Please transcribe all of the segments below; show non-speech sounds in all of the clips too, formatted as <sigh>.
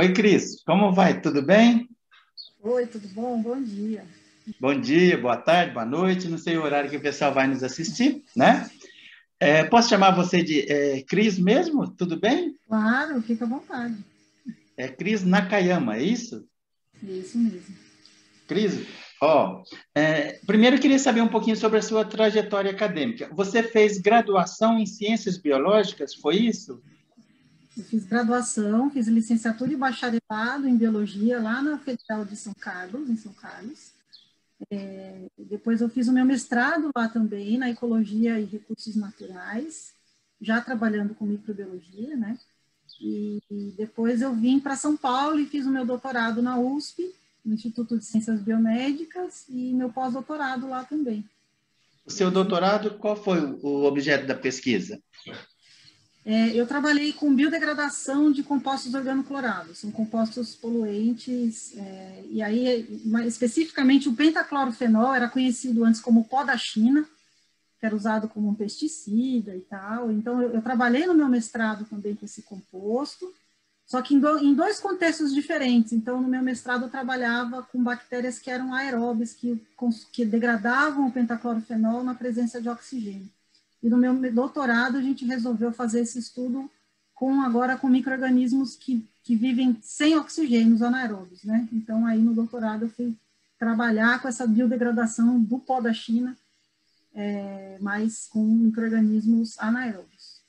Oi, Cris, como vai? Tudo bem? Oi, tudo bom? Bom dia. Bom dia, boa tarde, boa noite. Não sei o horário que o pessoal vai nos assistir, né? É, posso chamar você de é, Cris mesmo? Tudo bem? Claro, fica à vontade. É Cris Nakayama, é isso? Isso mesmo. Cris, ó, é, primeiro eu queria saber um pouquinho sobre a sua trajetória acadêmica. Você fez graduação em Ciências Biológicas, foi isso? Eu fiz graduação, fiz licenciatura e bacharelado em Biologia lá na Federal de São Carlos, em São Carlos. É, depois eu fiz o meu mestrado lá também, na Ecologia e Recursos Naturais, já trabalhando com microbiologia, né? E, e depois eu vim para São Paulo e fiz o meu doutorado na USP, no Instituto de Ciências Biomédicas, e meu pós-doutorado lá também. O seu doutorado, qual foi o objeto da pesquisa? É, eu trabalhei com biodegradação de compostos organoclorados, são compostos poluentes, é, e aí, especificamente, o pentaclorofenol era conhecido antes como pó da China, que era usado como um pesticida e tal. Então, eu, eu trabalhei no meu mestrado também com esse composto, só que em, do, em, dois contextos diferentes. Então, no meu mestrado, eu trabalhava com bactérias que eram aeróbias, que, que degradavam o pentaclorofenol na presença de oxigênio. E no meu doutorado a gente resolveu fazer esse estudo com agora com microrganismos que, que vivem sem oxigênio, os anaeróbios, né? Então aí no doutorado eu fui trabalhar com essa biodegradação do pó da China, é, mas com microrganismos anaeróbios.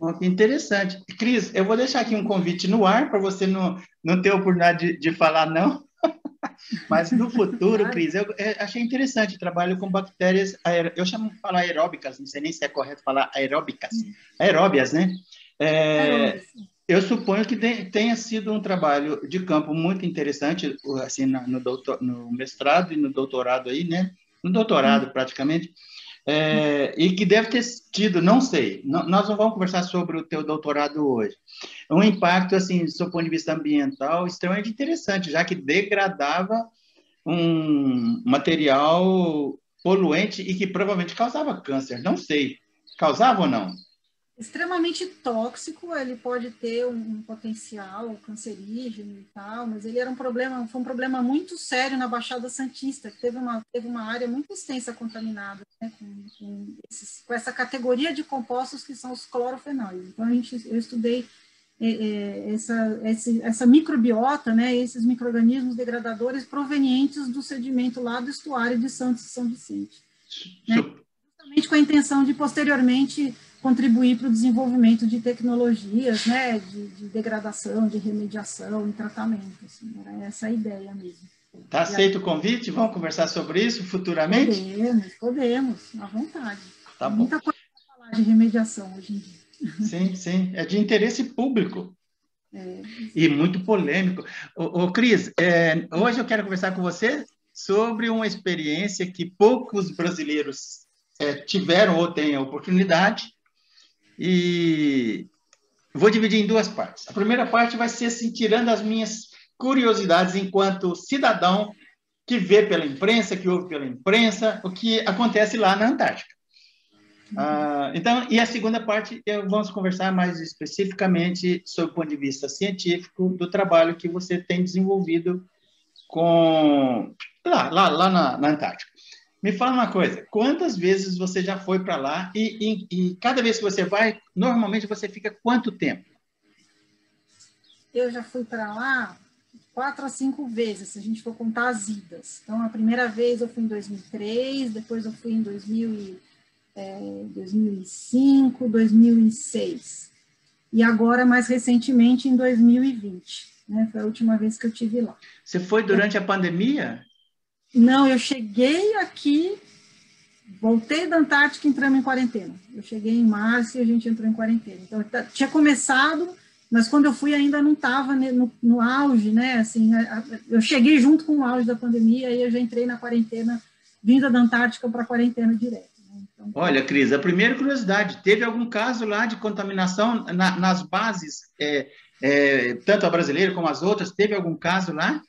Oh, que interessante. Cris, eu vou deixar aqui um convite no ar para você não, não ter oportunidade de, de falar não, mas no futuro, Cris, eu, eu, achei interessante trabalho com bactérias, eu chamo de falar aeróbicas, não sei nem se é correto falar aeróbicas, aeróbias, né? É, eu suponho que tenha sido um trabalho de campo muito interessante, assim, no, doutor, no mestrado e no doutorado aí, né? No doutorado, praticamente, é, e que deve ter tido, não sei, nós não vamos conversar sobre o teu doutorado hoje, um impacto, assim, do seu ponto de vista ambiental, extremamente interessante, já que degradava um material poluente e que provavelmente causava câncer, não sei, causava ou não? Extremamente tóxico, ele pode ter um, potencial cancerígeno e tal, mas ele era um problema, foi um problema muito sério na Baixada Santista, que teve uma, teve uma área muito extensa contaminada né, com, com, esses, com, essa categoria de compostos que são os clorofenóis. Então, a gente, eu estudei é, é, essa, essa, essa microbiota, né, esses micro-organismos degradadores provenientes do sedimento lá do estuário de Santos e São Vicente. Né, justamente com a intenção de, posteriormente, contribuir para o desenvolvimento de tecnologias, né, de, de, degradação, de remediação e tratamento. Assim, era essa a ideia mesmo. Está aceito o convite? Vamos conversar sobre isso futuramente? Podemos, podemos, à vontade. Tá Muita coisa para falar de remediação hoje em dia. Sim, sim, é de interesse público. É. E muito polêmico. Ô, ô Cris, é, hoje eu quero conversar com você sobre uma experiência que poucos brasileiros é, tiveram ou têm a oportunidade, e vou dividir em duas partes. A primeira parte vai ser assim, tirando as minhas curiosidades enquanto cidadão que vê pela imprensa, que ouve pela imprensa, o que acontece lá na Antártica. Ah, então, e a segunda parte, eu, vamos conversar mais especificamente sobre o ponto de vista científico do trabalho que você tem desenvolvido com lá, lá, lá na, na Antártica. Me fala uma coisa, quantas vezes você já foi para lá e, e, e, cada vez que você vai, normalmente você fica quanto tempo? Eu já fui para lá quatro a cinco vezes, se a gente for contar as idas. Então, a primeira vez eu fui em 2003, depois eu fui em 2000 e, é, 2005, 2006. E agora, mais recentemente, em 2020. Né? Foi a última vez que eu tive lá. Você foi durante a pandemia? Não, eu cheguei aqui, voltei da Antártica e entramos em quarentena. Eu cheguei em março e a gente entrou em quarentena. Então, tá, tinha começado, mas quando eu fui ainda não estava no, no, auge, né? Assim, eu cheguei junto com o auge da pandemia e eu já entrei na quarentena, vinda da Antártica para a quarentena direto. Né? Então, Olha, Cris, a primeira curiosidade, teve algum caso lá de contaminação na, nas bases, é, é, tanto a brasileira como as outras, teve algum caso lá?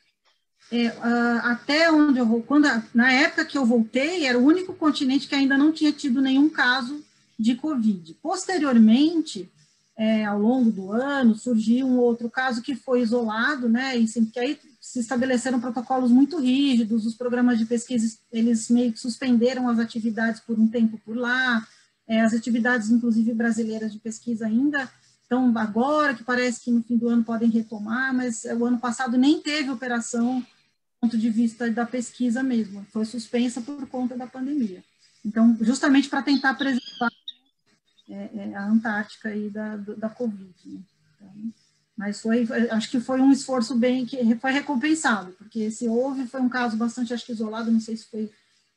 É, uh, até onde eu vou, quando na época que eu voltei, era o único continente que ainda não tinha tido nenhum caso de Covid. Posteriormente, é, ao longo do ano, surgiu um outro caso que foi isolado, né, e que aí se estabeleceram protocolos muito rígidos, os programas de pesquisa, eles meio que suspenderam as atividades por um tempo por lá, é, as atividades, inclusive, brasileiras de pesquisa ainda então, agora que parece que no fim do ano podem retomar, mas o ano passado nem teve operação ponto de vista da pesquisa mesmo, foi suspensa por conta da pandemia. Então, justamente para tentar preservar é, é, a Antártica aí da, da Covid. Né? Então, mas foi, acho que foi um esforço bem que foi recompensado, porque se houve foi um caso bastante acho que isolado, não sei se foi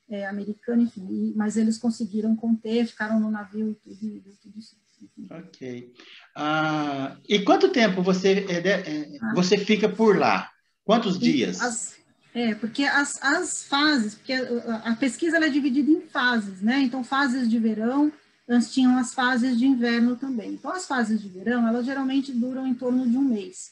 é, americano, enfim, e, mas eles conseguiram conter, ficaram no navio e tudo, e tudo certo. Ok. Ah, e quanto tempo você, é, é, você fica por lá? Quantos dias? As, é, porque as, as fases, porque a, a pesquisa é dividida em fases, né? Então, fases de verão, antes tinham as fases de inverno também. Então, as fases de verão, elas geralmente duram em torno de um mês.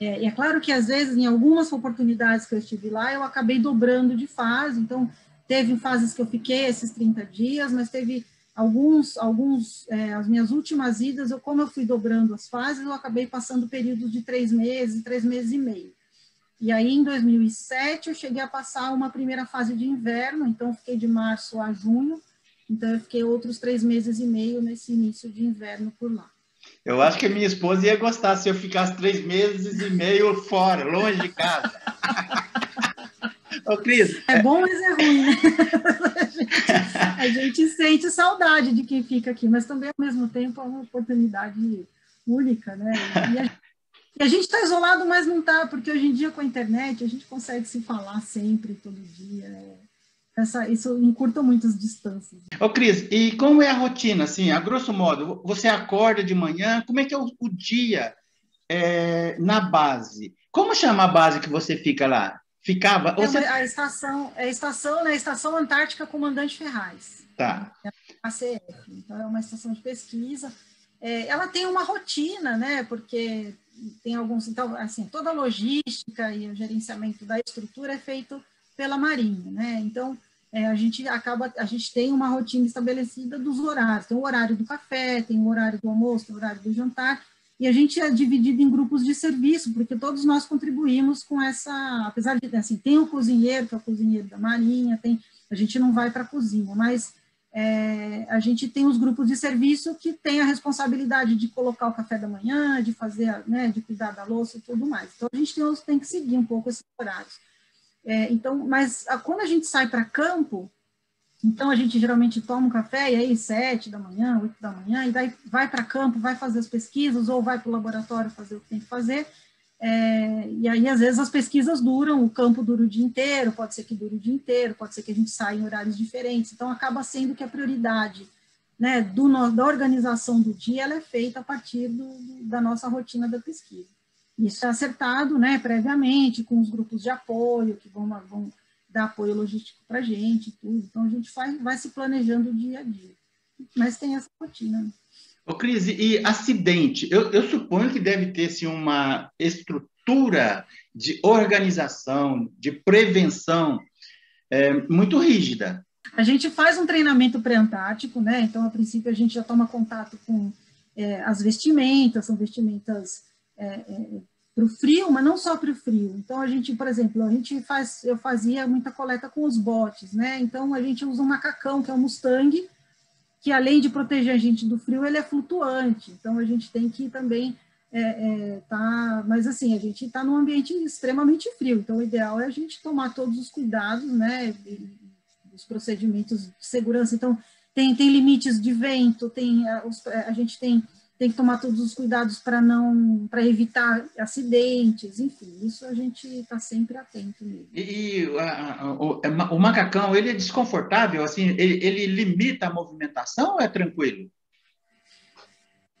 É, e é claro que, às vezes, em algumas oportunidades que eu estive lá, eu acabei dobrando de fase. Então, teve fases que eu fiquei esses 30 dias, mas teve alguns, alguns é, as minhas últimas idas, eu, como eu fui dobrando as fases, eu acabei passando períodos de três meses, três meses e meio. E aí, em 2007, eu cheguei a passar uma primeira fase de inverno, então fiquei de março a junho, então eu fiquei outros três meses e meio nesse início de inverno por lá. Eu acho que a minha esposa ia gostar se eu ficasse três meses e meio fora, longe de casa. <laughs> Ô, Cris. É bom, mas é ruim, né? <laughs> a gente sente saudade de quem fica aqui, mas também, ao mesmo tempo, é uma oportunidade única, né? E a, gente está isolado, mas não está, porque hoje em dia, com a internet, a gente consegue se falar sempre, todo dia. Né? Essa, isso encurta muitas distâncias. Ô, Cris, e como é a rotina, assim, a grosso modo? Você acorda de manhã, como é que é o, o dia é, na base? Como chama a base que você fica lá? Ficava. É você... a estação, é a estação, né? Estação Antártica Comandante Ferraz. Tá. É a ACF. Então, é uma estação de pesquisa. É, ela tem uma rotina, né? Porque tem alguns. Então, assim, toda a logística e o gerenciamento da estrutura é feito pela Marinha, né? Então, é, a gente acaba, a gente tem uma rotina estabelecida dos horários. Tem o horário do café, tem o horário do almoço, tem o horário do jantar e a gente é dividido em grupos de serviço, porque todos nós contribuímos com essa, apesar de, assim, tem o cozinheiro, que é o cozinheiro da Marinha, tem, a gente não vai para a cozinha, mas é, a gente tem os grupos de serviço que tem a responsabilidade de colocar o café da manhã, de fazer, né, de cuidar da louça e tudo mais. Então, a gente tem, tem que seguir um pouco esses horários. É, então, mas a, quando a gente sai para campo, então, a gente geralmente toma um café, e aí, sete da manhã, oito da manhã, e daí vai para campo, vai fazer as pesquisas, ou vai para o laboratório fazer o que tem que fazer. É, e aí, às vezes, as pesquisas duram, o campo dura o dia inteiro, pode ser que dure o dia inteiro, pode ser que a gente saia em horários diferentes. Então, acaba sendo que a prioridade né, do, da organização do dia ela é feita a partir do, da nossa rotina da pesquisa. Isso é acertado né, previamente com os grupos de apoio que vão, vão dar apoio logístico para a gente, tudo. Então, a gente vai, vai se planejando dia a dia. Mas tem essa rotina. Ô, Cris, e acidente? Eu, eu suponho que deve ter sim, uma estrutura de organização, de prevenção é, muito rígida. A gente faz um treinamento pré-antártico, né? Então, a princípio, a gente já toma contato com é, as vestimentas, são vestimentas é, é para o frio, mas não só para o frio. Então a gente, por exemplo, a gente faz, eu fazia muita coleta com os botes, né? Então a gente usa um macacão que é um Mustang, que além de proteger a gente do frio, ele é flutuante. Então a gente tem que também é, é, tá, mas assim a gente está num ambiente extremamente frio. Então o ideal é a gente tomar todos os cuidados, né? Os procedimentos de segurança. Então tem, tem limites de vento, tem a, a gente tem tem que tomar todos os cuidados para não para evitar acidentes, enfim, isso a gente está sempre atento mesmo. E, e a, a, o, é o, macacão, ele é desconfortável, assim, ele, ele, limita a movimentação ou é tranquilo?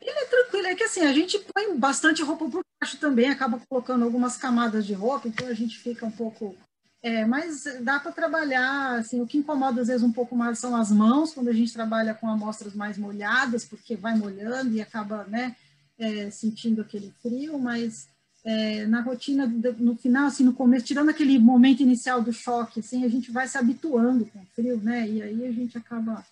Ele é tranquilo, é que assim, a gente põe bastante roupa por baixo também, acaba colocando algumas camadas de roupa, então a gente fica um pouco é, mas dá para trabalhar, assim, o que incomoda às vezes um pouco mais são as mãos, quando a gente trabalha com amostras mais molhadas, porque vai molhando e acaba, né, é, sentindo aquele frio, mas é, na rotina, no final, assim, no começo, tirando aquele momento inicial do choque, assim, a gente vai se habituando com o frio, né, e aí a gente acaba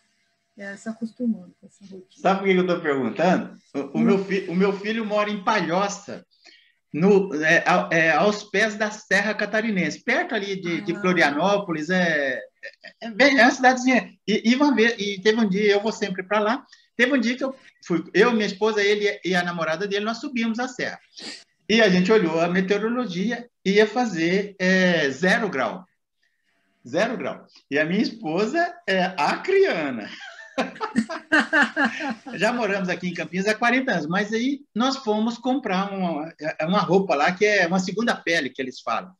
é, se acostumando com essa rotina. Sabe por que eu estou perguntando? O, o meu fi, o meu filho mora em Palhoça, no, é, é, aos pés da Serra Catarinense, perto ali de, ah. de Florianópolis, é, é, é, é uma cidadezinha. E, e, uma vez, e teve um dia, eu vou sempre para lá, teve um dia que eu fui, eu, minha esposa, ele e a namorada dele, nós subimos a serra. E a gente olhou a meteorologia e ia fazer é, zero grau. Zero grau. E a minha esposa é acriana. <laughs> Já moramos aqui em Campinas há 40 anos, mas aí nós fomos comprar uma, uma roupa lá que é uma segunda pele que eles falam.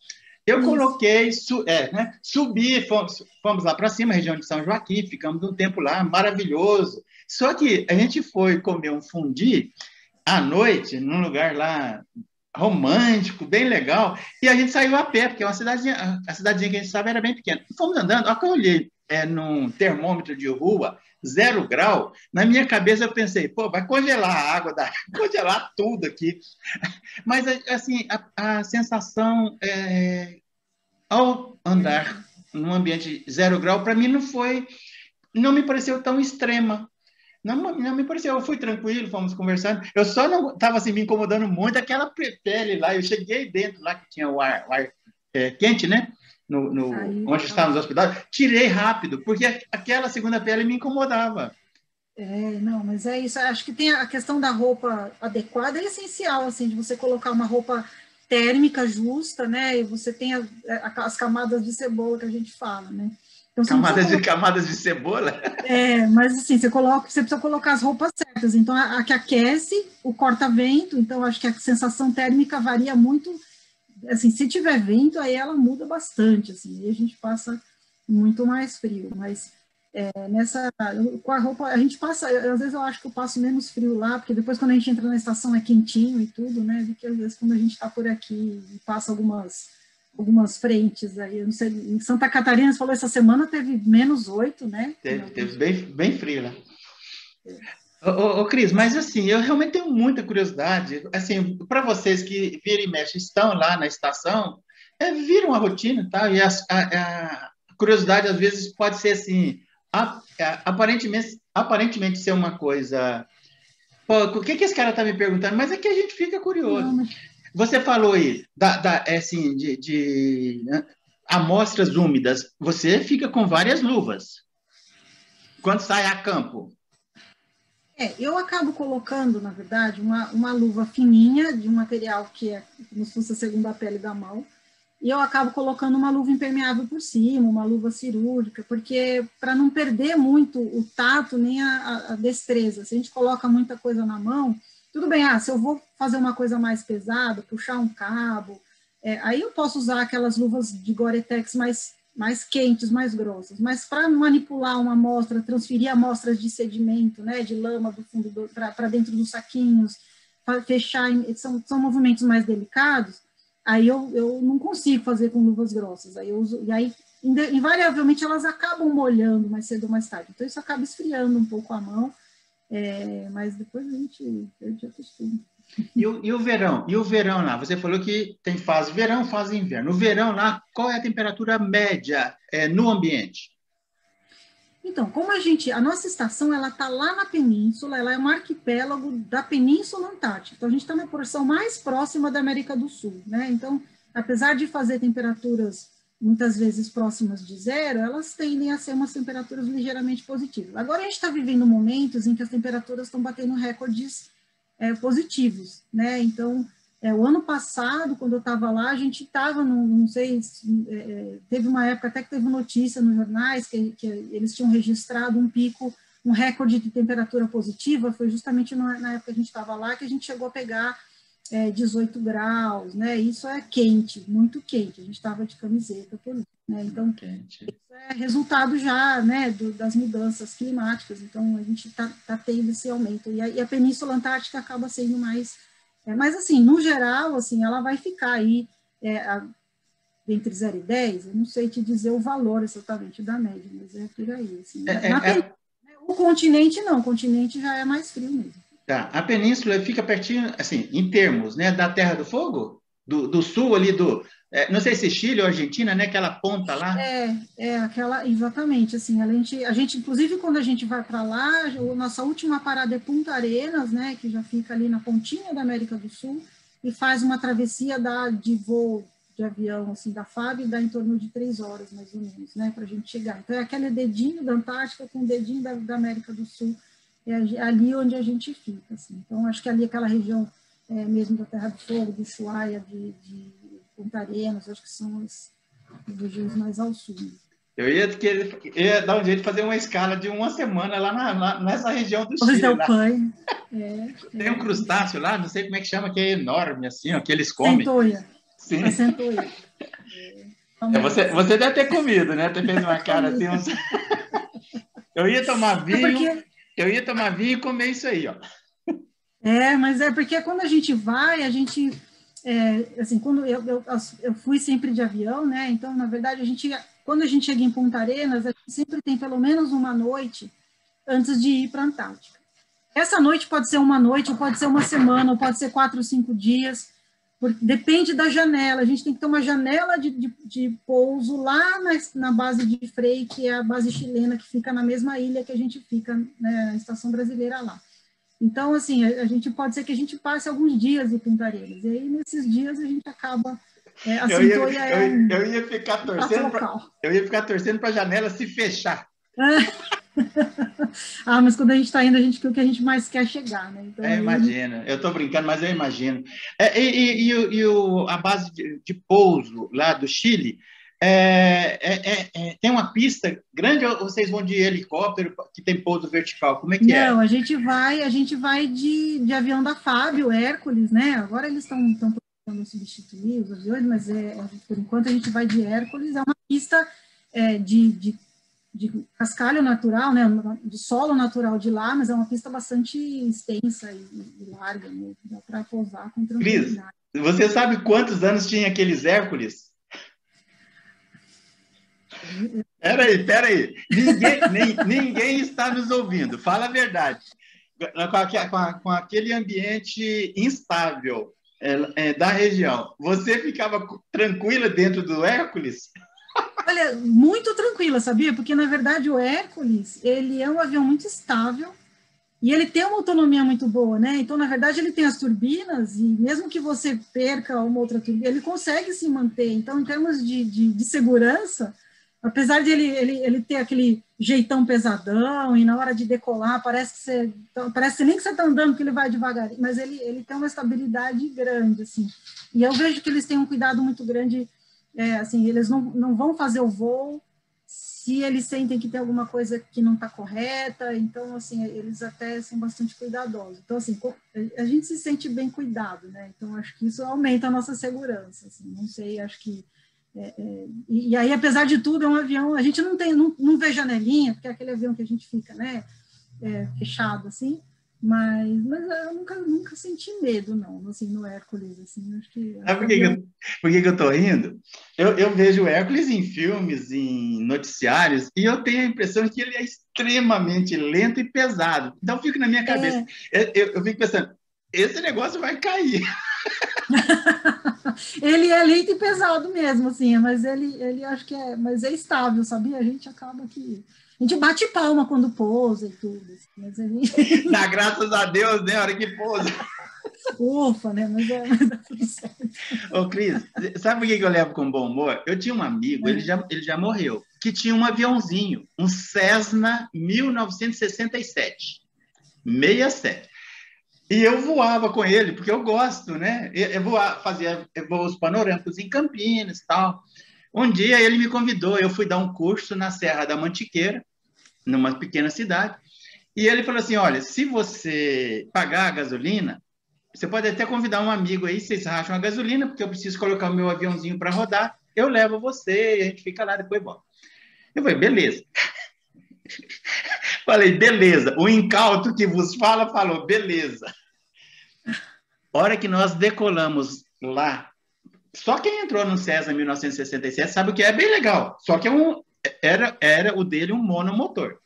Eu coloquei, su, é, né, subi, fomos, fomos lá para cima, região de São Joaquim, ficamos um tempo lá, maravilhoso. Só que a gente foi comer um fundi à noite, num lugar lá romântico, bem legal, e a gente saiu a pé, porque é uma cidadezinha, a cidadezinha que a gente estava era bem pequena. E fomos andando, que eu olhei é, num termômetro de rua, zero grau, na minha cabeça eu pensei, pô, vai congelar a água, vai <laughs> congelar tudo aqui. Mas, assim, a, a sensação é, ao andar num ambiente zero grau, para mim não foi, não me pareceu tão extrema. Não, não me pareceu, eu fui tranquilo, fomos conversando. Eu só não estava assim, me incomodando muito aquela pele lá. Eu cheguei dentro lá que tinha o ar, o ar é, quente, né? no, no Aí, onde estávamos hospedados, tirei rápido, porque aquela segunda pele me incomodava. É, não, mas é isso. Acho que tem a questão da roupa adequada é essencial, assim, de você colocar uma roupa térmica justa, né? E você tem a, a, as camadas de cebola que a gente fala, né? Então, camadas de camadas de cebola? <laughs> É, mas assim, você coloca, você precisa colocar as roupas certas. Então, a, a que aquece, o corta-vento, então acho que a sensação térmica varia muito assim, se tiver vento, aí ela muda bastante, assim, e a gente passa muito mais frio, mas é, nessa, com a roupa, a gente passa, às vezes eu acho que eu passo menos frio lá, porque depois quando a gente entra na estação é quentinho e tudo, né, do que às vezes quando a gente está por aqui e passa algumas algumas frentes aí, eu não sei, em Santa Catarina, você falou, essa semana teve menos oito, né? Teve, teve bem, bem frio, né? Ô, ô, Cris, mas assim, eu realmente tenho muita curiosidade. Assim, para vocês que viram e mexem, estão lá na estação, é, viram a rotina, tá? E a, a, a curiosidade às vezes pode ser assim, a, aparentemente, aparentemente ser uma coisa. Pô, o que, que esse cara está me perguntando? Mas é que a gente fica curioso. Não, mas... Você falou aí da, da é assim, de, de né, amostras úmidas. Você fica com várias luvas quando sai a campo. É, eu acabo colocando, na verdade, uma, uma luva fininha, de um material que é como se fosse a segunda pele da mão, e eu acabo colocando uma luva impermeável por cima, uma luva cirúrgica, porque para não perder muito o tato nem a, a, destreza. Se a gente coloca muita coisa na mão, tudo bem, ah, se eu vou fazer uma coisa mais pesada, puxar um cabo, é, aí eu posso usar aquelas luvas de Gore-Tex mais mais quentes, mais grossas. Mas para manipular uma amostra, transferir amostras de sedimento, né, de lama do fundo para dentro dos saquinhos, fechar, são, são movimentos mais delicados, aí eu, eu não consigo fazer com luvas grossas. Aí eu uso, e aí, invariavelmente, elas acabam molhando mais cedo ou mais tarde. Então, isso acaba esfriando um pouco a mão, é, mas depois a gente a costume. E o, e o verão? E o verão lá? Você falou que tem fase verão, fase inverno. No verão lá, qual é a temperatura média é, no ambiente? Então, como a gente, a nossa estação, ela está lá na península, ela é um arquipélago da Península Antártica. Então, a gente está na porção mais próxima da América do Sul, né? Então, apesar de fazer temperaturas muitas vezes próximas de zero, elas tendem a ser umas temperaturas ligeiramente positivas. Agora, a gente está vivendo momentos em que as temperaturas estão batendo recordes é, positivos, né? Então, é, o ano passado, quando eu estava lá, a gente estava, não sei, é, é, teve uma época até que teve notícia nos jornais que, que, eles tinham registrado um pico, um recorde de temperatura positiva, foi justamente na, na época que a gente estava lá que a gente chegou a pegar é, 18 graus, né? Isso é quente, muito quente, a gente estava de camiseta por né? Então, isso é resultado já né, do, das mudanças climáticas. Então, a gente está tá tendo esse aumento. E a, e a, Península Antártica acaba sendo mais... É, mas, assim, no geral, assim, ela vai ficar aí é, a, entre 0 e 10. Eu não sei te dizer o valor exatamente da média, mas é por aí. Assim. É, Na, é, é. o continente, não. O continente já é mais frio mesmo. Tá. A península fica pertinho, assim, em termos, né, da Terra do Fogo? do, do sul ali do, é, não sei se Chile ou Argentina, né? Aquela ponta lá. É, é aquela, exatamente. Assim, a gente, a gente, inclusive, quando a gente vai para lá, a nossa última parada é Punta Arenas, né? Que já fica ali na pontinha da América do Sul e faz uma travessia da, de voo de avião, assim, da FAB, dá em torno de três horas, mais ou menos, né? Para a gente chegar. Então, é aquele dedinho da Antártica com o dedinho da, da América do Sul, é ali onde a gente fica, assim. Então, acho que ali aquela região é, mesmo da Terra do Fogo, de Ushuaia, de, de Punta Arenas, acho que são as, regiões mais ao sul. Eu ia, querer, ia dar um jeito de fazer uma escala de uma semana lá na, na, nessa região do Chile. Del Pai. É, <laughs> Tem um crustáceo lá, não sei como é que chama, que é enorme, assim, ó, que eles comem. Centoia. Sim. É centoia. <laughs> É, você, você deve ter comido, né? Você fez uma cara assim. Uns... <laughs> Eu ia tomar é vinho, é porque... eu ia tomar vinho e comer isso aí, ó. É, mas é porque quando a gente vai, a gente é, assim, quando eu, eu, eu, fui sempre de avião, né? Então, na verdade, a gente, quando a gente chega em Punta Arenas, a gente sempre tem pelo menos uma noite antes de ir para a Antártica. Essa noite pode ser uma noite, ou pode ser uma semana, ou pode ser quatro ou cinco dias, porque depende da janela. A gente tem que ter uma janela de, de, de pouso lá na, na, base de Frei, que é a base chilena, que fica na mesma ilha que a gente fica, né, a estação brasileira lá. Então, assim, a, a, gente pode ser que a gente passe alguns dias em Punta Arenas. E aí, nesses dias, a gente acaba. É, a eu, ia, eu, eu, ia ficar torcendo pra, eu ia ficar torcendo para a janela se fechar. <laughs> <laughs> ah, mas quando a gente está indo, a gente quer o que a gente mais quer chegar, né? Então, é, imagino. Eu estou brincando, mas eu imagino. É, e, e, e, e o, a base de, de pouso lá do Chile, é, é, é, é, tem uma pista grande ou vocês vão de helicóptero que tem pouso vertical? Como é que Não, é? Não, a gente vai, a gente vai de, de avião da Fábio, Hércules, né? Agora eles estão tentando substituir os aviões, mas é, por enquanto a gente vai de Hércules, é uma pista é, de, de, de, cascalho natural, né? De solo natural de lá, mas é uma pista bastante extensa e, e larga, né? dá para pousar com tranquilidade. Cris, você sabe quantos anos tinha aqueles Hércules? <laughs> Peraí, peraí. Ninguém, nem, ninguém está nos ouvindo. Fala a verdade. Com, com aquele ambiente instável é, é, da região, você ficava tranquila dentro do Hércules? Olha, muito tranquila, sabia? Porque, na verdade, o Hércules, ele é um avião muito estável e ele tem uma autonomia muito boa, né? Então, na verdade, ele tem as turbinas e mesmo que você perca uma outra turbina, ele consegue se manter. Então, em termos de, de, de segurança, apesar de ele, ele, ele ter aquele jeitão pesadão e na hora de decolar parece que você parece nem que você está andando que ele vai devagar mas ele, ele tem uma estabilidade grande assim e eu vejo que eles têm um cuidado muito grande é, assim eles não, não vão fazer o voo se eles sentem que tem alguma coisa que não está correta então assim eles até são bastante cuidadosos então assim a gente se sente bem cuidado né então acho que isso aumenta a nossa segurança assim não sei acho que é, é, e, aí, apesar de tudo, é um avião. A gente não tem, não, não vê janelinha, porque é aquele avião que a gente fica, né, é, fechado assim. Mas, mas eu nunca, nunca senti medo, não, assim, no Hércules, assim, acho que... Sabe por que, que, eu, por que, que eu tô rindo? Eu, eu vejo o Hércules em filmes, em noticiários, e eu tenho a impressão que ele é extremamente lento e pesado. Então, fico na minha cabeça, é. eu, eu fico pensando, esse negócio vai cair. <laughs> ele é lento e pesado mesmo, assim, mas ele, ele acho que é, mas é estável, sabia? A gente acaba que a gente bate palma quando pousa e tudo. Assim, gente... <laughs> Dá graças a Deus, né? A hora que pousa. Ufa, né? Mas, é. Ô, Cris, sabe por que eu levo com bom humor? Eu tinha um amigo, é. ele, já, ele já morreu, que tinha um aviãozinho, um Cessna 1967. 67. E eu voava com ele, porque eu gosto, né? Eu voava, fazia voos panorâmicos em Campinas e tal. Um dia ele me convidou, eu fui dar um curso na Serra da Mantiqueira, numa pequena cidade, e ele falou assim: olha, se você pagar a gasolina, você pode até convidar um amigo aí, vocês racham a gasolina, porque eu preciso colocar o meu aviãozinho para rodar, eu levo você a gente fica lá, depois volta. Eu falei, beleza. <laughs> Falei, beleza. O incauto que vos fala falou, beleza. Hora que nós decolamos lá, só quem entrou no César em 1967 sabe o que é bem legal. Só que é um, era, era o dele um monomotor.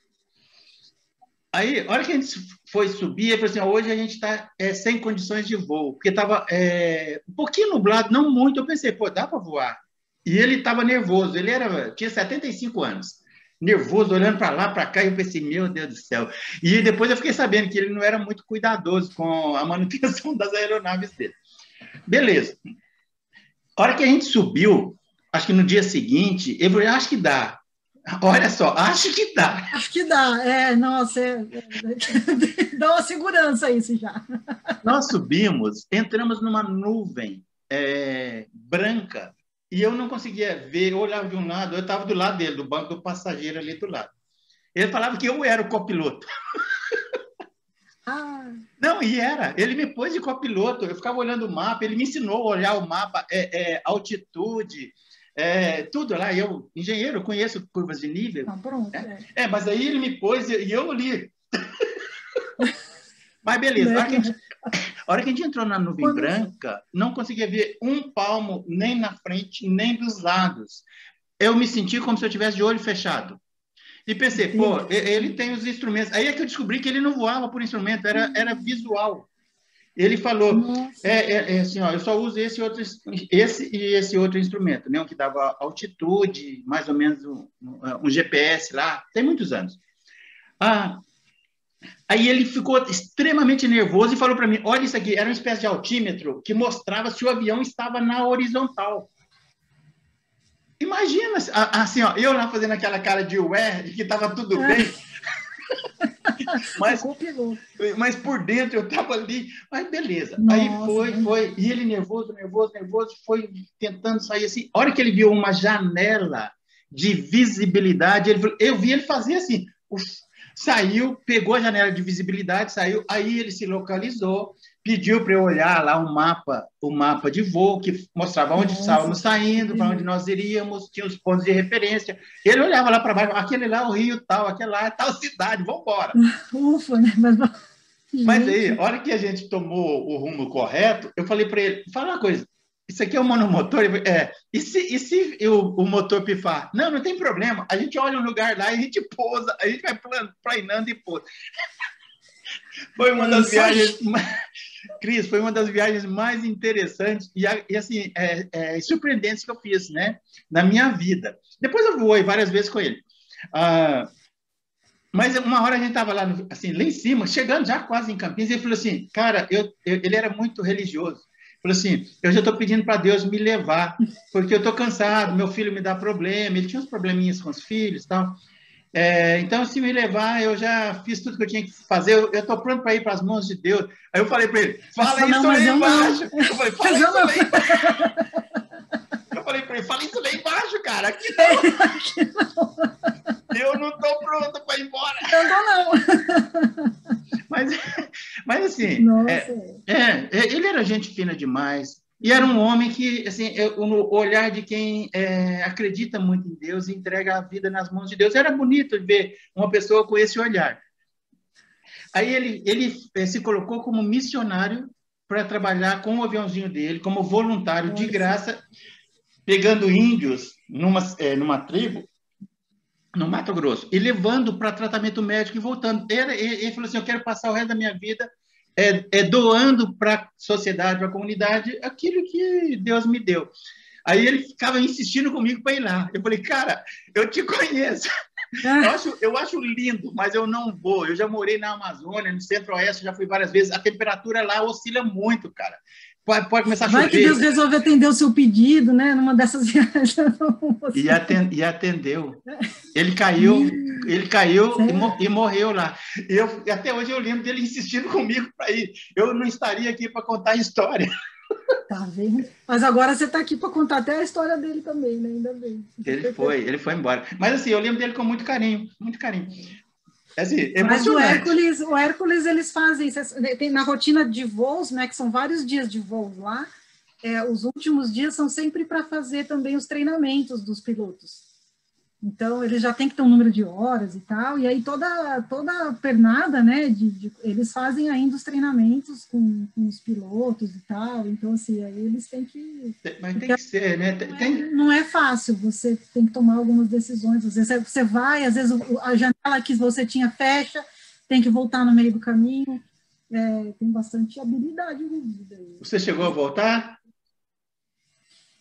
Aí, a hora que a gente foi subir, ele falou assim: hoje a gente está é, sem condições de voo, porque estava é, um pouquinho nublado, não muito. Eu pensei, pô, dá para voar. E ele estava nervoso, ele era, tinha 75 anos, nervoso, olhando para lá, para cá, e eu pensei, meu Deus do céu. E depois eu fiquei sabendo que ele não era muito cuidadoso com a manutenção <laughs> das aeronaves dele. Beleza. A hora que a gente subiu, acho que no dia seguinte, eu falei, acho que dá. Olha só, acho que dá. Acho que dá, é, nossa, é, é, <laughs> dá uma segurança isso já. Nós subimos, entramos numa nuvem é, branca e eu não conseguia ver, eu olhava de um lado, eu estava do lado dele, do banco do passageiro ali do lado. Ele falava que eu era o copiloto. Ah. Não, e era. Ele me pôs de copiloto. Eu ficava olhando o mapa, ele me ensinou a olhar o mapa, é, é altitude, é, tudo lá. Eu, engenheiro, conheço curvas de nível. Ah, pronto, né? é. é. mas aí ele me pôs e eu li. <laughs> mas beleza, a hora, que a, gente, a hora que a gente entrou na nuvem Quando... branca, não conseguia ver um palmo nem na frente, nem dos lados. Eu me senti como se eu tivesse de olho fechado. E pensei, pô, ele tem os instrumentos. Aí é que eu descobri que ele não voava por instrumento, era, era visual. Ele falou, é, é, é, assim, ó, eu só uso esse outro, esse e esse outro instrumento, né, um que dava altitude, mais ou menos um, um GPS lá, tem muitos anos. Ah, aí ele ficou extremamente nervoso e falou para mim, olha isso aqui, era uma espécie de altímetro que mostrava se o avião estava na horizontal. Imagina, assim, ó, eu lá fazendo aquela cara de ué, de que estava tudo é. bem. <laughs> mas, mas por dentro eu estava ali, mas beleza. Nossa, Aí foi, foi, e ele nervoso, nervoso, nervoso, foi tentando sair assim. A hora que ele viu uma janela de visibilidade, ele, eu vi ele fazer assim, saiu, pegou a janela de visibilidade, saiu, aí ele se localizou, pediu para eu olhar lá um mapa, o um mapa de voo que mostrava onde Nossa, estávamos saindo, para onde nós iríamos, tinha os pontos de referência. Ele olhava lá para baixo, aquele lá é o Rio tal, aquele lá é tal cidade, vamos embora. <laughs> Ufa, né? Mas, Mas aí, a hora que a gente tomou o rumo correto, eu falei para ele, fala uma coisa, isso aqui é um monomotor? É. E se, e se o, o motor pifar? Não, não tem problema. A gente olha um lugar lá e a gente pousa, a gente vai planando e pousa. <laughs> Foi uma das viagens Cris, foi uma das viagens mais interessantes e, e assim, é, é, surpreendentes que eu fiz, né? Na minha vida. Depois eu voei várias vezes com ele. Ah, mas uma hora a gente estava lá, no, assim, lá em cima, chegando já quase em Campinas, e ele falou assim, cara, eu, eu, ele era muito religioso. Falou assim, eu já estou pedindo para Deus me levar, porque eu estou cansado, meu filho me dá problema, ele tinha uns probleminhas com os filhos e tal. É, então, se me levar, eu já fiz tudo que eu tinha que fazer, eu estou pronto para ir para as mãos de Deus. Aí eu falei para ele, fala isso não, lá embaixo. Não. Eu falei, fala isso lá <laughs> embaixo. Eu falei para ele, fala isso lá embaixo, cara, aqui não. Aqui não. Eu não estou pronto para ir embora. Eu não, não. Mas, mas assim, é, é, ele era gente fina demais, e era um homem que, assim, o olhar de quem é, acredita muito em Deus e entrega a vida nas mãos de Deus. Era bonito ver uma pessoa com esse olhar. Aí ele, ele é, se colocou como missionário para trabalhar com o aviãozinho dele, como voluntário de graça, pegando índios numa, é, numa tribo no Mato Grosso e levando para tratamento médico e voltando. Ele, ele, ele falou assim: Eu quero passar o resto da minha vida é, é doando para a sociedade, para a comunidade, aquilo que Deus me deu. Aí ele ficava insistindo comigo para ir lá. Eu falei, cara, eu te conheço. Eu acho, eu acho lindo, mas eu não vou. Eu já morei na Amazônia, no Centro-Oeste, já fui várias vezes. A temperatura lá oscila muito, cara pode, pode começar a chover. Vai que Deus resolve atender o seu pedido, né? Numa dessas <laughs> viagens. E, atend, e atendeu. Ele caiu, ele caiu e, e, morreu lá. Eu, até hoje eu lembro dele insistindo comigo para ir. Eu não estaria aqui para contar a história. Tá vendo? Mas agora você está aqui para contar até a história dele também, né? Ainda bem. Ele foi, ele foi embora. Mas assim, eu lembro dele com muito carinho, muito carinho. É assim, Mas o Hércules, o Hércules, eles fazem, tem na rotina de voos, né, que são vários dias de voos lá, é, os últimos dias são sempre para fazer também os treinamentos dos pilotos. Então, eles já têm que ter um número de horas e tal, e aí toda, toda pernada, né, de, de eles fazem ainda os treinamentos com, com, os pilotos e tal, então, assim, aí eles têm que... Mas tem que ser, né? Não, tem... É, não é fácil, você tem que tomar algumas decisões, às vezes você vai, às vezes a janela que você tinha fecha, tem que voltar no meio do caminho. É, tem bastante habilidade envolvida. Você chegou a voltar?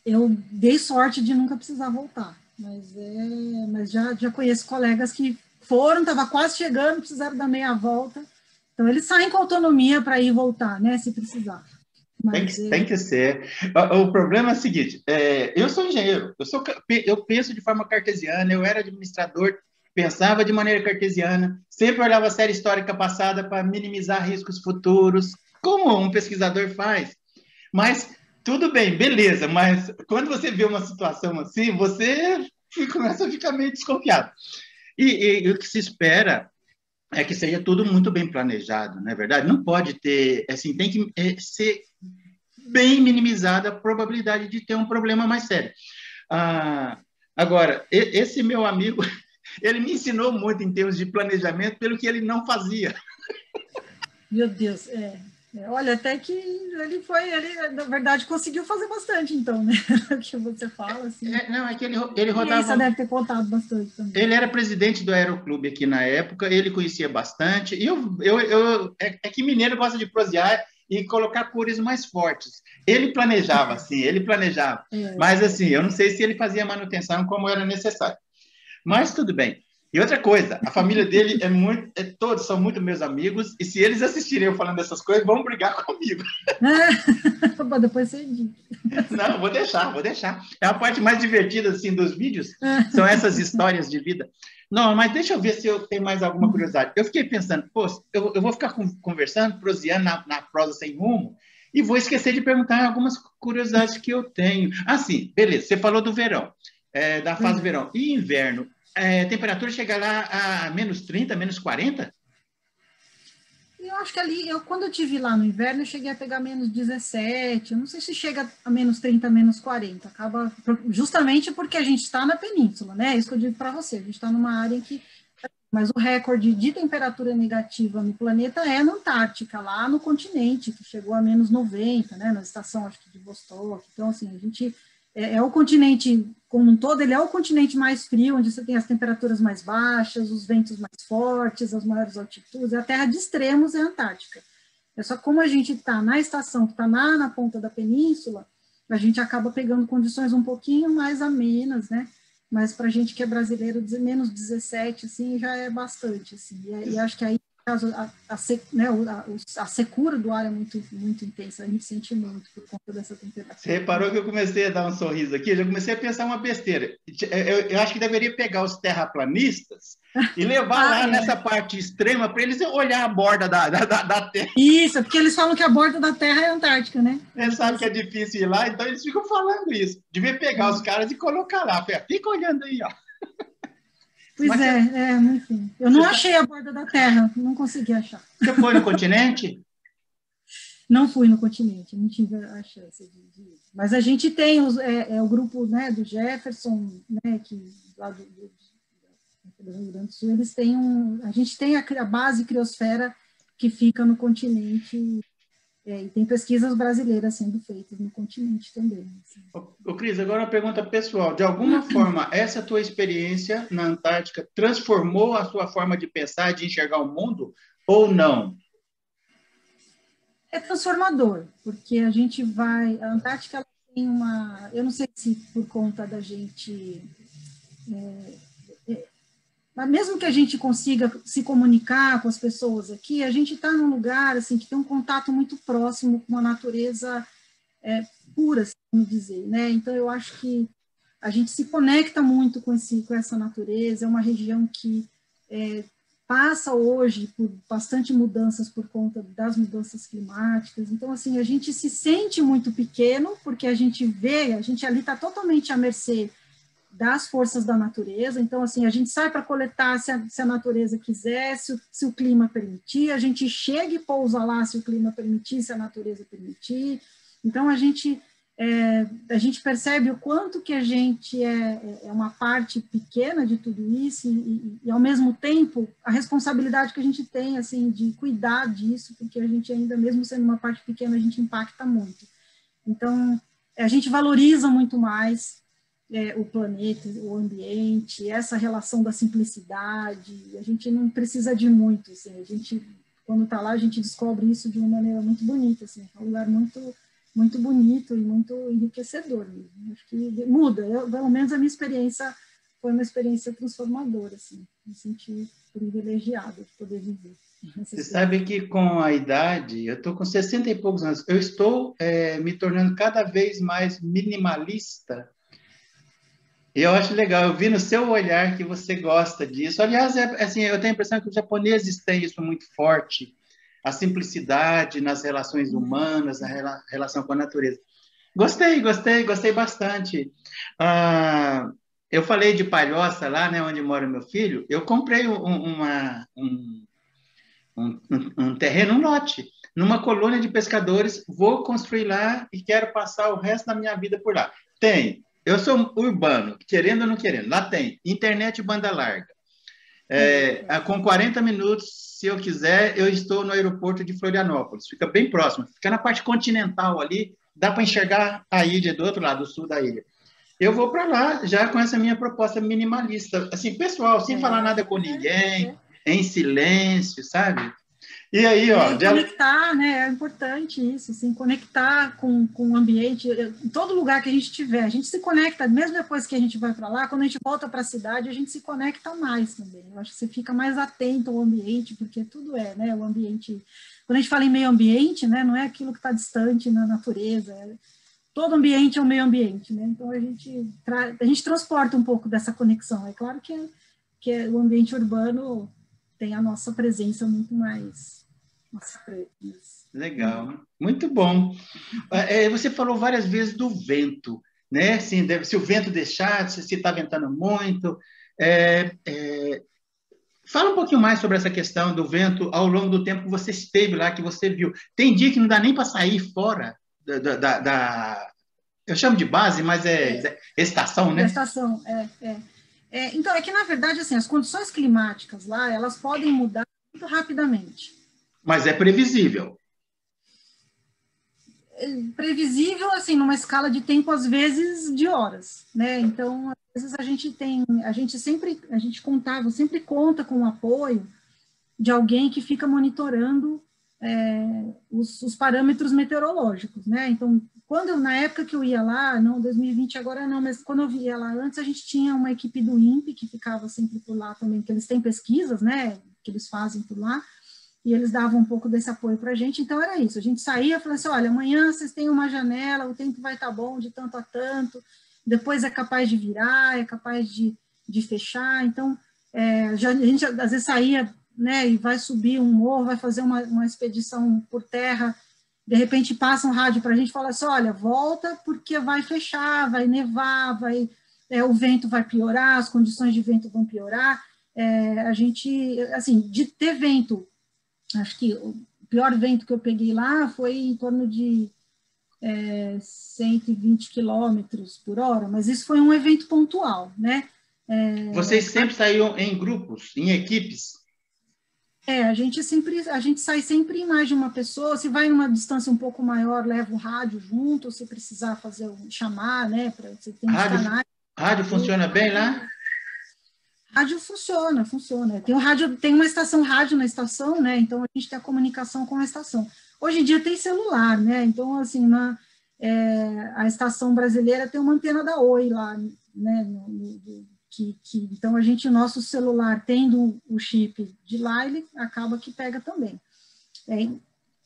Eu dei sorte de nunca precisar voltar, mas, é, mas já, já conheço colegas que foram, estava quase chegando, precisaram dar meia volta. Então, eles saem com autonomia para ir e voltar, né, se precisar. Tem que, tem que, ser. O, problema é o seguinte: é, eu sou engenheiro, eu, sou, eu penso de forma cartesiana, eu era administrador, pensava de maneira cartesiana, sempre olhava a série histórica passada para minimizar riscos futuros, como um pesquisador faz. Mas tudo bem, beleza, mas quando você vê uma situação assim, você começa a ficar meio desconfiado. E, e, e o que se espera é que seja tudo muito bem planejado, não é verdade? Não pode ter, assim, tem que é, ser bem minimizada a probabilidade de ter um problema mais sério. Ah, agora, esse meu amigo, <laughs> ele me ensinou muito em termos de planejamento pelo que ele não fazia. Meu Deus, é. É olha, até que ele foi, ele, na verdade, conseguiu fazer bastante, então, né? <laughs> O que você fala, assim. É, não, é que ele, ele rodava... Você deve ter contado bastante também. Ele era presidente do Aeroclube aqui na época, ele conhecia bastante, e eu, eu, eu é, é que mineiro gosta de prosear, e colocar cores mais fortes. Ele planejava, assim, ele planejava. <laughs> É. Mas, assim, eu não sei se ele fazia manutenção como era necessário. Mas tudo bem. E outra coisa, a família dele é muito, é, todos são muito meus amigos, e se eles assistirem eu falando dessas coisas, vão brigar comigo. <laughs> Bom, depois você diz. <laughs> Não, vou deixar, vou deixar. É a parte mais divertida, assim, dos vídeos, são essas histórias de vida. Não, mas deixa eu ver se eu tenho mais alguma curiosidade. Eu fiquei pensando, pô, eu, eu vou ficar conversando, proseando na, na prosa sem rumo, e vou esquecer de perguntar algumas curiosidades que eu tenho. Ah, sim, beleza, você falou do verão, é, da fase uhum. do verão. E inverno, é, temperatura chega lá a menos 30, menos 40? Eu acho que ali, eu, quando eu tive lá no inverno, eu cheguei a pegar menos 17, eu não sei se chega a menos 30, menos 40, acaba, justamente porque a gente está na península, né? É isso que eu digo para você, a gente está numa área em que, mas o recorde de temperatura negativa no planeta é na Antártica, lá no continente, que chegou a menos 90, né? Na estação, acho que de Vostok, então, assim, a gente é, é, o continente como um todo, ele é o continente mais frio, onde você tem as temperaturas mais baixas, os ventos mais fortes, as maiores altitudes, a terra de extremos é a Antártica. É só como a gente está na estação, que está na, na ponta da península, a gente acaba pegando condições um pouquinho mais amenas, né? Mas para a gente que é brasileiro, menos 17, assim, já é bastante, assim. E, e acho que aí a, a, né, a, a, secura do ar é muito, muito intensa, a gente sente muito por conta dessa temperatura. Você reparou que eu comecei a dar um sorriso aqui? Eu já comecei a pensar uma besteira. Eu, eu acho que deveria pegar os terraplanistas <laughs> e levar ah, lá é. nessa parte extrema para eles olhar a borda da, da, da, Terra. Isso, porque eles falam que a borda da Terra é Antártica, né? Eles sabem que é difícil ir lá, então eles ficam falando isso. Devia pegar os caras e colocar lá. Fica olhando aí, ó. <laughs> Pois Mas é, você... é, enfim. Eu não achei a borda da Terra, não consegui achar. Você foi no <laughs> continente? Não fui no continente, não tive a chance de, ir. Mas a gente tem os, é, é, o grupo né, do Jefferson, né, que lá do, do, do, Rio Grande do Sul, eles têm um. A gente tem a, a base criosfera que fica no continente é, e tem pesquisas brasileiras sendo feitas no continente também. Assim. Ô, Cris, agora uma pergunta pessoal. De alguma <clears throat> forma, essa tua experiência na Antártica transformou a sua forma de pensar, de enxergar o mundo, ou não? É transformador, porque a gente vai... A Antártica tem uma... Eu não sei se por conta da gente... É, mas mesmo que a gente consiga se comunicar com as pessoas aqui, a gente está num lugar assim que tem um contato muito próximo com a natureza é, pura, assim dizer, né? Então eu acho que a gente se conecta muito com esse com essa natureza. É uma região que é, passa hoje por bastante mudanças por conta das mudanças climáticas. Então assim a gente se sente muito pequeno porque a gente vê, a gente ali está totalmente à mercê das forças da natureza. Então, assim, a gente sai para coletar se a, se a, natureza quiser, se o, se o, clima permitir, a gente chega e pousa lá se o clima permitir, se a natureza permitir. Então, a gente, é, a gente percebe o quanto que a gente é, é uma parte pequena de tudo isso e, e, e, ao mesmo tempo, a responsabilidade que a gente tem, assim, de cuidar disso, porque a gente ainda, mesmo sendo uma parte pequena, a gente impacta muito. Então, a gente valoriza muito mais é, o planeta, o ambiente, essa relação da simplicidade. A gente não precisa de muito, assim, a gente quando está lá a gente descobre isso de uma maneira muito bonita, assim, é um lugar muito muito bonito e muito enriquecedor. Mesmo. Acho que muda. Eu, pelo menos a minha experiência foi uma experiência transformadora, assim, me senti privilegiada de poder viver. Você sabe que com a idade, eu estou com 60 e poucos anos, eu estou é, me tornando cada vez mais minimalista. Eu acho legal, eu vi no seu olhar que você gosta disso. Aliás, é, assim, eu tenho a impressão que os japoneses têm isso muito forte, a simplicidade nas relações humanas, na rela, relação com a natureza. Gostei, gostei, gostei bastante. Ah, eu falei de Palhoça, lá né, onde mora meu filho, eu comprei um, uma, um, um, um terreno, um lote, numa colônia de pescadores, vou construir lá e quero passar o resto da minha vida por lá. Tem, eu sou urbano, querendo ou não querendo, lá tem internet banda larga. É, é, com 40 minutos, se eu quiser, eu estou no aeroporto de Florianópolis, fica bem próximo, fica na parte continental ali, dá para enxergar a ilha do outro lado, do sul da ilha. Eu vou para lá já com essa minha proposta minimalista, assim, pessoal, sem é, falar nada com ninguém, em silêncio, sabe? E aí, ó. E conectar, né? É importante isso, assim, conectar com, com o ambiente, em todo lugar que a gente estiver. A gente se conecta, mesmo depois que a gente vai para lá, quando a gente volta para a cidade, a gente se conecta mais também. Eu acho que você fica mais atento ao ambiente, porque tudo é, né? O ambiente. Quando a gente fala em meio ambiente, né? Não é aquilo que está distante na natureza. É, todo ambiente é o meio ambiente, né? Então a gente, a gente transporta um pouco dessa conexão. É claro que, que é o ambiente urbano tem a nossa presença muito mais. Legal, muito bom. É, é, você falou várias vezes do vento, né? Assim, se o vento deixar, se está ventando muito. É, é, fala um pouquinho mais sobre essa questão do vento ao longo do tempo que você esteve lá, que você viu. Tem dia que não dá nem para sair fora da, da, da, Eu chamo de base, mas é, é. estação, né? Estação, é, é. É, então, é que, na verdade, assim, as condições climáticas lá, elas podem mudar muito rapidamente. Mas é previsível. É previsível, assim, numa escala de tempo, às vezes, de horas, né? Então, às vezes a gente tem, a gente sempre, a gente contava, sempre conta com o apoio de alguém que fica monitorando é, os, os, parâmetros meteorológicos, né? Então, quando eu, na época que eu ia lá, não 2020 agora não, mas quando eu ia lá antes, a gente tinha uma equipe do INPE que ficava sempre por lá também, que eles têm pesquisas, né, que eles fazem por lá, e eles davam um pouco desse apoio para a gente, então era isso, a gente saía falava assim, olha, amanhã vocês têm uma janela, o tempo vai estar tá bom de tanto a tanto, depois é capaz de virar, é capaz de, de fechar, então é, já, a gente às vezes saía, né, e vai subir um morro, vai fazer uma, uma expedição por terra, de repente passa um rádio para a gente e fala assim, olha, volta porque vai fechar, vai nevar, vai, é, o vento vai piorar, as condições de vento vão piorar. É, a gente, assim, de ter vento, acho que o pior vento que eu peguei lá foi em torno de é, 120 quilômetros por hora, mas isso foi um evento pontual, né? É, Vocês sempre saíram em grupos, em equipes? É, a gente sempre, a gente sai sempre em mais de uma pessoa. Se vai numa distância um pouco maior, leva o rádio junto. Se precisar fazer um chamar, né, para você ter rádio, canais. Rádio funciona bem lá? Rádio funciona, funciona. Tem um rádio, tem uma estação rádio na estação, né? Então a gente tem a comunicação com a estação. Hoje em dia tem celular, né? Então assim é, a estação brasileira tem uma antena da Oi lá, né? No, no, que, que, então a gente, nosso celular tendo o chip de lá, ele acaba que pega também. É,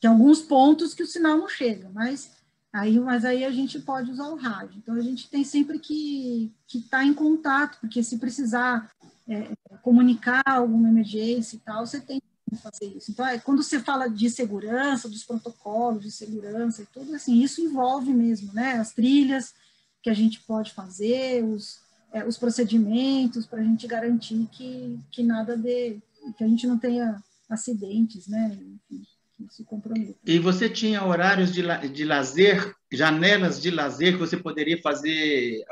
tem alguns pontos que o sinal não chega, mas aí, mas aí a gente pode usar o rádio. Então a gente tem sempre que estar tá em contato, porque se precisar é, comunicar alguma emergência e tal, você tem que fazer isso. Então, é, quando você fala de segurança, dos protocolos de segurança e tudo, assim, isso envolve mesmo, né? As trilhas que a gente pode fazer, os, é, os procedimentos para a gente garantir que, que nada de que a gente não tenha acidentes, né? Enfim, se comprometa. E você tinha horários de, de lazer, janelas de lazer que você poderia fazer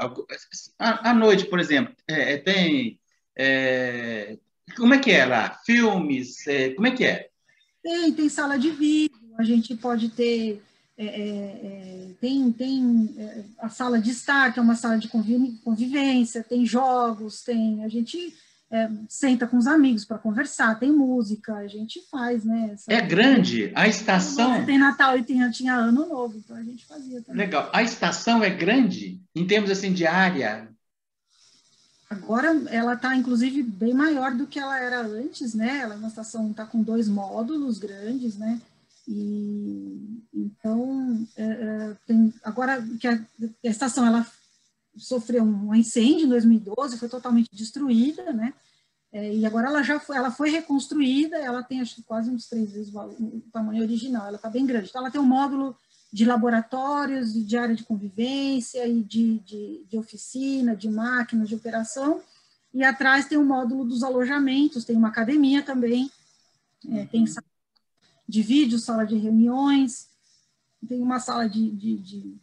à, à noite, por exemplo. É, é, tem é, como é que é lá? Filmes? É, como é que é? Tem, tem sala de vídeo. A gente pode ter é, é, é, tem, tem é, a sala de estar, que é uma sala de convivência, tem jogos, tem a gente senta com os amigos para conversar, tem música, a gente faz, né? Essa... É grande, a estação. Tem Natal e tinha, tinha Ano Novo, então a gente fazia também. Legal, a estação é grande em termos assim de área. Agora ela está inclusive bem maior do que ela era antes, né? Ela é uma estação está com dois módulos grandes, né? E então, é, é, tem, agora que a, a, estação ela sofreu um incêndio em 2012, foi totalmente destruída, né? É, e agora ela já foi, ela foi reconstruída, ela tem acho quase uns três vezes o, o tamanho original, ela está bem grande. Então, ela tem um módulo de laboratórios, de área de convivência e de, de, de oficina, de máquinas de operação, e atrás tem um módulo dos alojamentos, tem uma academia também, é, tem sala de vídeo, sala de reuniões, tem uma sala de, de, de,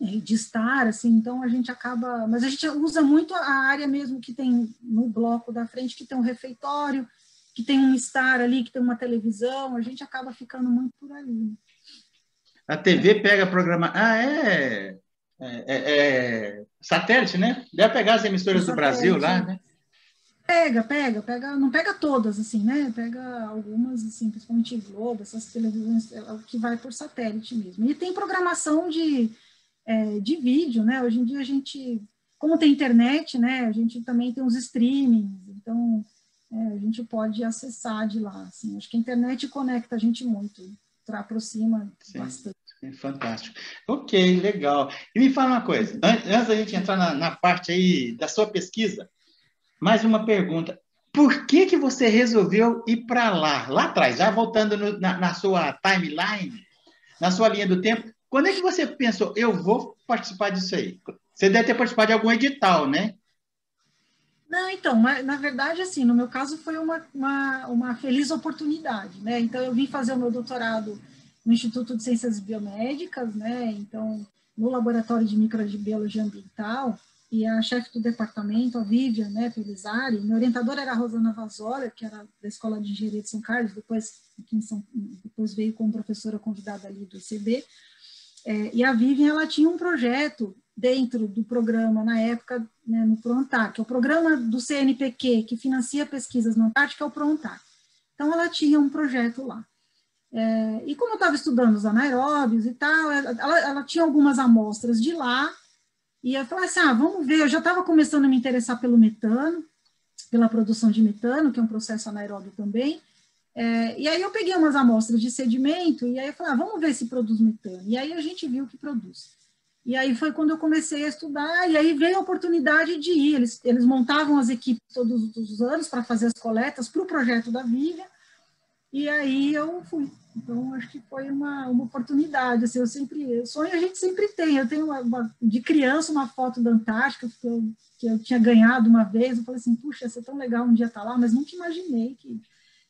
é, de, estar, assim, então a gente acaba, mas a gente usa muito a área mesmo que tem no bloco da frente, que tem um refeitório, que tem um estar ali, que tem uma televisão, a gente acaba ficando muito por ali. A TV pega programa, ah, é, é, é, é satélite, né? Deve pegar as emissoras do Brasil lá, né? Pega, pega, pega, não pega todas, assim, né? Pega algumas, assim, principalmente Globo, essas televisões, é o que vai por satélite mesmo. E tem programação de, é, de vídeo, né? Hoje em dia a gente, como tem internet, né? A gente também tem os streamings, então é, a gente pode acessar de lá, assim. Acho que a internet conecta a gente muito, aproxima Sim. bastante. Fantástico. Ok, legal. E me fala uma coisa, antes da gente entrar na, na parte aí da sua pesquisa, mais uma pergunta. Por que, que você resolveu ir para lá, lá atrás, já voltando no, na, na sua timeline, na sua linha do tempo? Quando é que você pensou, eu vou participar disso aí? Você deve ter participado de algum edital, né? Não, então, na verdade, assim, no meu caso foi uma, uma, uma, feliz oportunidade, né? Então, eu vim fazer o meu doutorado no Instituto de Ciências Biomédicas, né? Então, no Laboratório de Microbiologia Ambiental, e a chefe do departamento, a Vivian né, Pelizari, minha orientadora era a Rosana Vazola, que era da Escola de Engenharia de São Carlos, depois, São, depois veio como professora convidada ali do ICB, é, e a Vivian, ela tinha um projeto dentro do programa, na época, né, no é o programa do CNPq, que financia pesquisas na Antártica, é o PROANTAR. Então, ela tinha um projeto lá. É, e como eu estava estudando os anaeróbios e tal, ela, ela tinha algumas amostras de lá, e eu falei assim, ah, vamos ver, eu já estava começando a me interessar pelo metano, pela produção de metano, que é um processo anaeróbio também, é, e aí eu peguei umas amostras de sedimento, e aí eu falei, ah, vamos ver se produz metano. E aí a gente viu que produz. E aí foi quando eu comecei a estudar, e aí veio a oportunidade de ir. Eles, eles montavam as equipes todos os anos para fazer as coletas para o projeto da Vivian, e aí eu fui. Então, acho que foi uma, uma oportunidade. Assim, eu sempre, sonho a gente sempre tem. Eu tenho uma, uma, de criança uma foto da Antártica que eu, que eu tinha ganhado uma vez. Eu falei assim, puxa, ia ser tão legal um dia estar tá lá, mas nunca imaginei que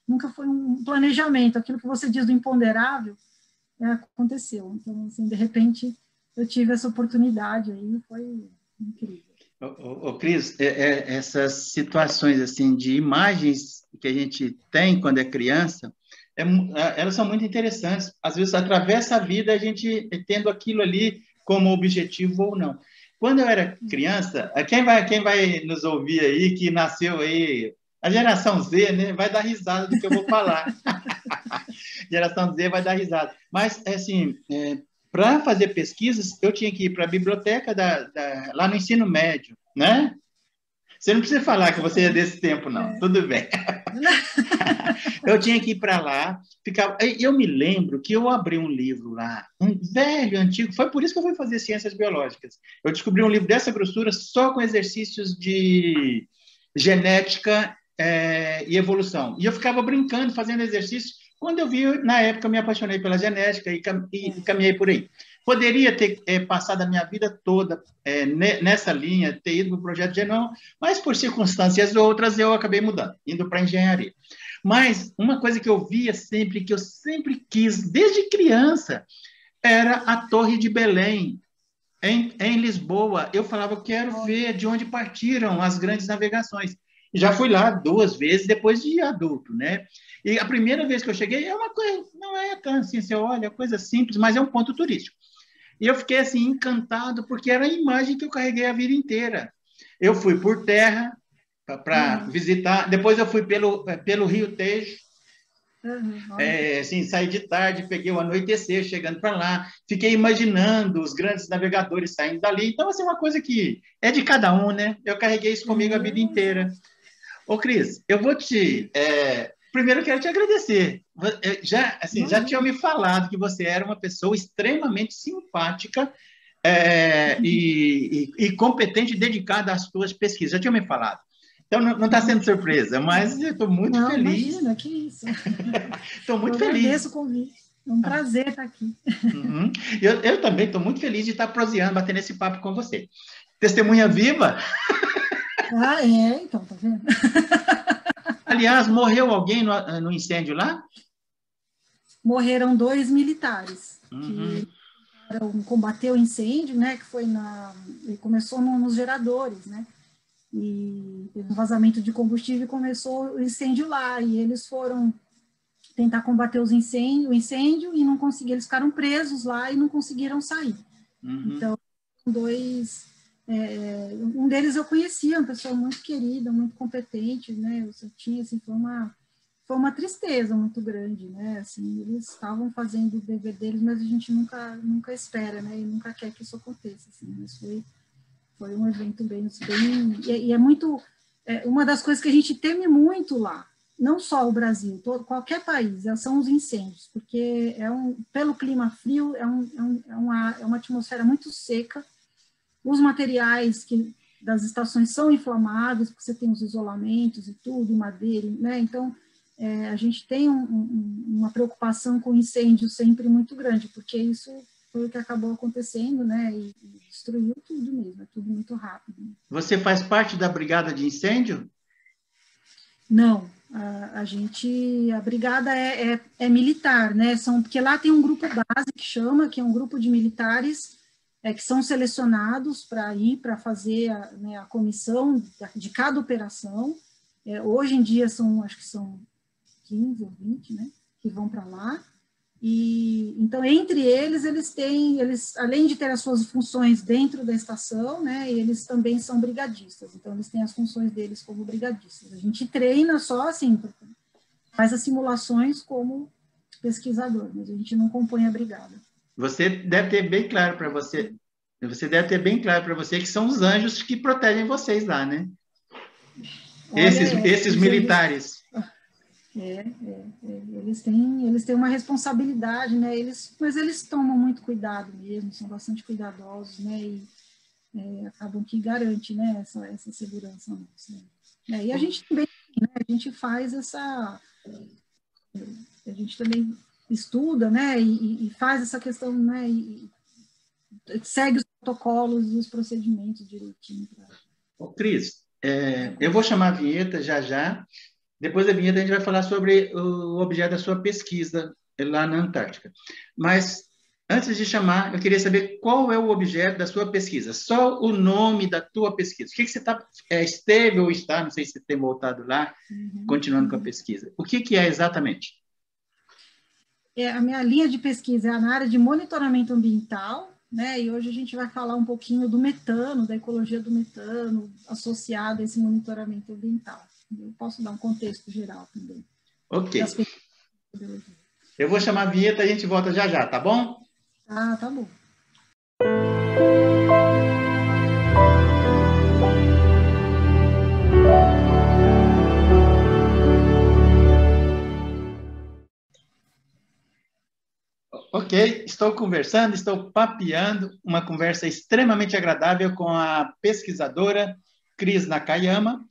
nunca foi um planejamento. Aquilo que você diz do imponderável é, aconteceu. Então, assim, de repente, eu tive essa oportunidade aí, foi incrível. Ô, Cris, é, é, essas situações assim de imagens que a gente tem quando é criança, é, é, elas são muito interessantes. Às vezes atravessa a vida a gente tendo aquilo ali como objetivo ou não. Quando eu era criança, quem vai, quem vai nos ouvir aí, que nasceu aí, a geração Z, né, vai dar risada do que eu vou falar. <laughs> geração Z vai dar risada. Mas, assim, é, para fazer pesquisas, eu tinha que ir para a biblioteca da, da, lá no ensino médio, né? Você não precisa falar que você é desse tempo, não. É. Tudo bem. <laughs> eu tinha que ir para lá. Ficava... Eu me lembro que eu abri um livro lá, um velho, antigo. Foi por isso que eu fui fazer ciências biológicas. Eu descobri um livro dessa grossura só com exercícios de genética é, e evolução. E eu ficava brincando, fazendo exercícios. Quando eu vi, na época, eu me apaixonei pela genética e, cam e caminhei por aí. Poderia ter é, passado a minha vida toda é, nessa linha, ter ido para o projeto de genoma, mas por circunstâncias outras eu acabei mudando, indo para a engenharia. Mas uma coisa que eu via sempre, que eu sempre quis, desde criança, era a Torre de Belém, em, em Lisboa. Eu falava, eu quero ver de onde partiram as grandes navegações. Já fui lá duas vezes depois de adulto, né? E a primeira vez que eu cheguei é uma coisa, não é tão assim, você olha, coisa simples, mas é um ponto turístico. E eu fiquei assim encantado porque era a imagem que eu carreguei a vida inteira. Eu fui por terra para uhum. visitar, depois eu fui pelo, pelo Rio Tejo, Uhum. É, assim, saí de tarde, peguei o anoitecer chegando para lá, fiquei imaginando os grandes navegadores saindo dali. Então, assim, uma coisa que é de cada um, né? Eu carreguei isso comigo uhum. a vida inteira. Ô, Cris, eu vou te. É, primeiro, eu quero te agradecer. Já, assim, uhum. já tinha me falado que você era uma pessoa extremamente simpática é, e, e, e competente e dedicada às suas pesquisas. Já tinha me falado. Então não está sendo surpresa, mas eu estou muito não, feliz. Imagina, que isso. <laughs> Estou muito eu feliz. Agradeço o convite. É um prazer estar aqui. Uhum. Eu, eu, também estou muito feliz de estar proseando, batendo esse papo com você. Testemunha viva? Ah, é, então, tá vendo? <laughs> Aliás, morreu alguém no, no incêndio lá? Morreram dois militares uhum. que combater o incêndio, né? Que foi na. Começou no, nos geradores, né? e um vazamento de combustível começou o incêndio lá, e eles foram tentar combater os incêndio, o incêndio e não conseguiram, eles ficaram presos lá e não conseguiram sair. Uhum. Então, dois, é, um deles eu conhecia, uma pessoa muito querida, muito competente, né, eu tinha, assim, foi uma, foi uma tristeza muito grande, né, assim, eles estavam fazendo o dever deles, mas a gente nunca, nunca espera, né, e nunca quer que isso aconteça, assim, mas foi foi um evento bem, bem e, é muito é, uma das coisas que a gente teme muito lá, não só o Brasil, todo, qualquer país, é, são os incêndios, porque é um, pelo clima frio é, um, é, um, é, uma, é uma atmosfera muito seca, os materiais que das estações são inflamáveis, porque você tem os isolamentos e tudo, madeira, né? Então é, a gente tem um, um, uma preocupação com incêndio sempre muito grande, porque isso foi o que acabou acontecendo, né? E, e destruiu tudo mesmo, é tudo muito rápido. Você faz parte da brigada de incêndio? Não, a, a gente, a brigada é, é, é, militar, né? São, porque lá tem um grupo base que chama, que é um grupo de militares é, que são selecionados para ir para fazer a, né, a comissão de cada operação. É, hoje em dia são, acho que são 15 ou 20, né? Que vão para lá. E então entre eles eles têm, eles além de ter as suas funções dentro da estação, né, eles também são brigadistas. Então eles têm as funções deles como brigadistas. A gente treina só assim, faz as simulações como pesquisador, mas a gente não compõe a brigada. Você deve ter bem claro para você, você deve ter bem claro para você que são os anjos que protegem vocês lá, né? Olha, esses, é, esses militares. É, é, é, eles têm eles têm uma responsabilidade, né? Eles, mas eles tomam muito cuidado mesmo, são bastante cuidadosos, né? E é, acabam que garante, né? Essa, essa segurança nossa. Né? e a gente também, né? A gente faz essa, a gente também estuda, né? E, e faz essa questão, né? E, segue os protocolos e os procedimentos direitinho. Ô, Cris, é, eu vou chamar a vinheta já já. Depois da vinheta, a gente vai falar sobre o objeto da sua pesquisa lá na Antártica. Mas, antes de chamar, eu queria saber qual é o objeto da sua pesquisa. Só o nome da tua pesquisa. O que, que você está, é, esteve ou está, não sei se você tem voltado lá, uhum. continuando com a pesquisa. O que, que é exatamente? É, a minha linha de pesquisa é na área de monitoramento ambiental, né? E hoje a gente vai falar um pouquinho do metano, da ecologia do metano, associado a esse monitoramento ambiental. Eu posso dar um contexto geral também. Ok. Eu vou chamar a vinheta e a gente volta já já, tá bom? Ah, tá bom. Ok, estou conversando, estou papeando, uma conversa extremamente agradável com a pesquisadora Cris Nakayama,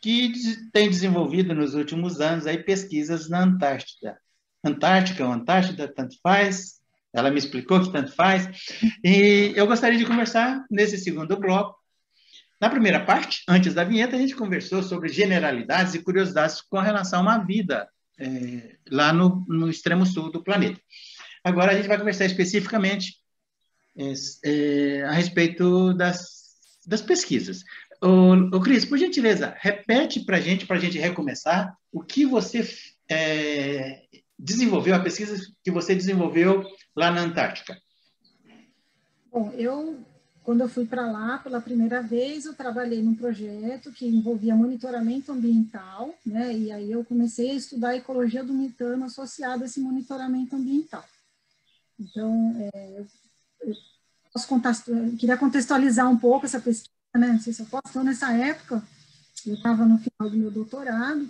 que tem desenvolvido nos últimos anos aí pesquisas na Antártida. Antártica ou Antártida, tanto faz. Ela me explicou que tanto faz. E eu gostaria de conversar nesse segundo bloco. Na primeira parte, antes da vinheta, a gente conversou sobre generalidades e curiosidades com relação à vida é, lá no, no, extremo sul do planeta. Agora a gente vai conversar especificamente é, é, a respeito das, das pesquisas. Ô, ô Cris, por gentileza, repete para a gente, para a gente recomeçar, o que você é, desenvolveu, a pesquisa que você desenvolveu lá na Antártica. Bom, eu, quando eu fui para lá pela primeira vez, eu trabalhei num projeto que envolvia monitoramento ambiental, né, e aí eu comecei a estudar a ecologia do metano associada a esse monitoramento ambiental. Então, é, eu, posso eu queria contextualizar um pouco essa pesquisa, né, não sei se eu posso, então nessa época, eu estava no final do meu doutorado,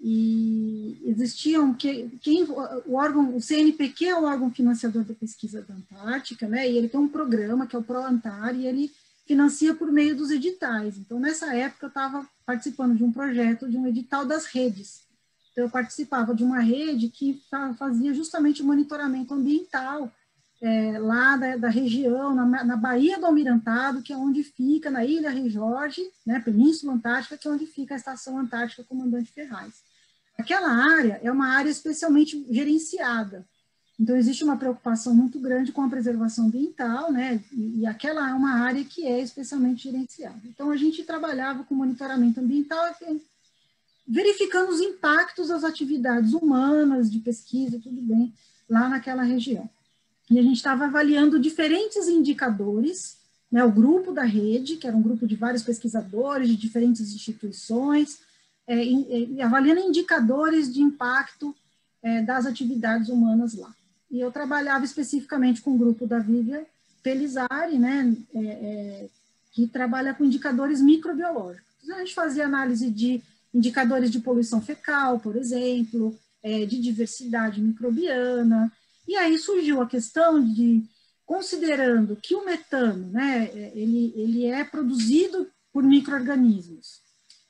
e existiam que quem o órgão o CNPq é o órgão financiador da pesquisa da Antártica, né? E ele tem um programa que é o ProAntar e ele financia por meio dos editais. Então nessa época eu estava participando de um projeto de um edital das redes. Então eu participava de uma rede que fazia justamente o monitoramento ambiental é, lá da, da região, na, na, Baía do Almirantado, que é onde fica, na Ilha Rei Jorge, né, Península Antártica, que é onde fica a Estação Antártica Comandante Ferraz. Aquela área é uma área especialmente gerenciada, então existe uma preocupação muito grande com a preservação ambiental, né, e, e aquela é uma área que é especialmente gerenciada. Então a gente trabalhava com monitoramento ambiental, verificando os impactos das atividades humanas, de pesquisa, tudo bem, lá naquela região e a gente estava avaliando diferentes indicadores, né, o grupo da rede, que era um grupo de vários pesquisadores de diferentes instituições, é, é, avaliando indicadores de impacto é, das atividades humanas lá. E eu trabalhava especificamente com o grupo da Vivian Pelizari, né, é, é, que trabalha com indicadores microbiológicos. A gente fazia análise de indicadores de poluição fecal, por exemplo, é, de diversidade microbiana, e aí surgiu a questão de, considerando que o metano, né, ele, ele é produzido por micro-organismos,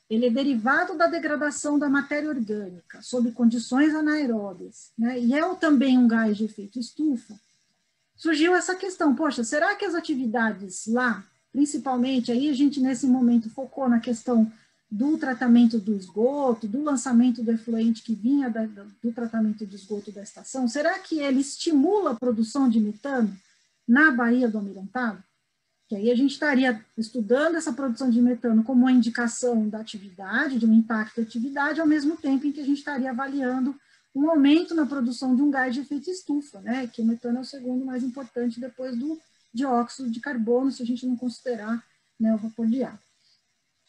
ele é derivado da degradação da matéria orgânica, sob condições anaeróbias, né, e é também um gás de efeito estufa, surgiu essa questão, poxa, será que as atividades lá, principalmente, aí a gente nesse momento focou na questão do tratamento do esgoto, do lançamento do efluente que vinha da, do tratamento de esgoto da estação, será que ele estimula a produção de metano na Baía do Almirantado? Que aí a gente estaria estudando essa produção de metano como uma indicação da atividade, de um impacto da atividade, ao mesmo tempo em que a gente estaria avaliando um aumento na produção de um gás de efeito estufa, né? Que o metano é o segundo mais importante depois do dióxido de carbono, se a gente não considerar né, o vapor de ar.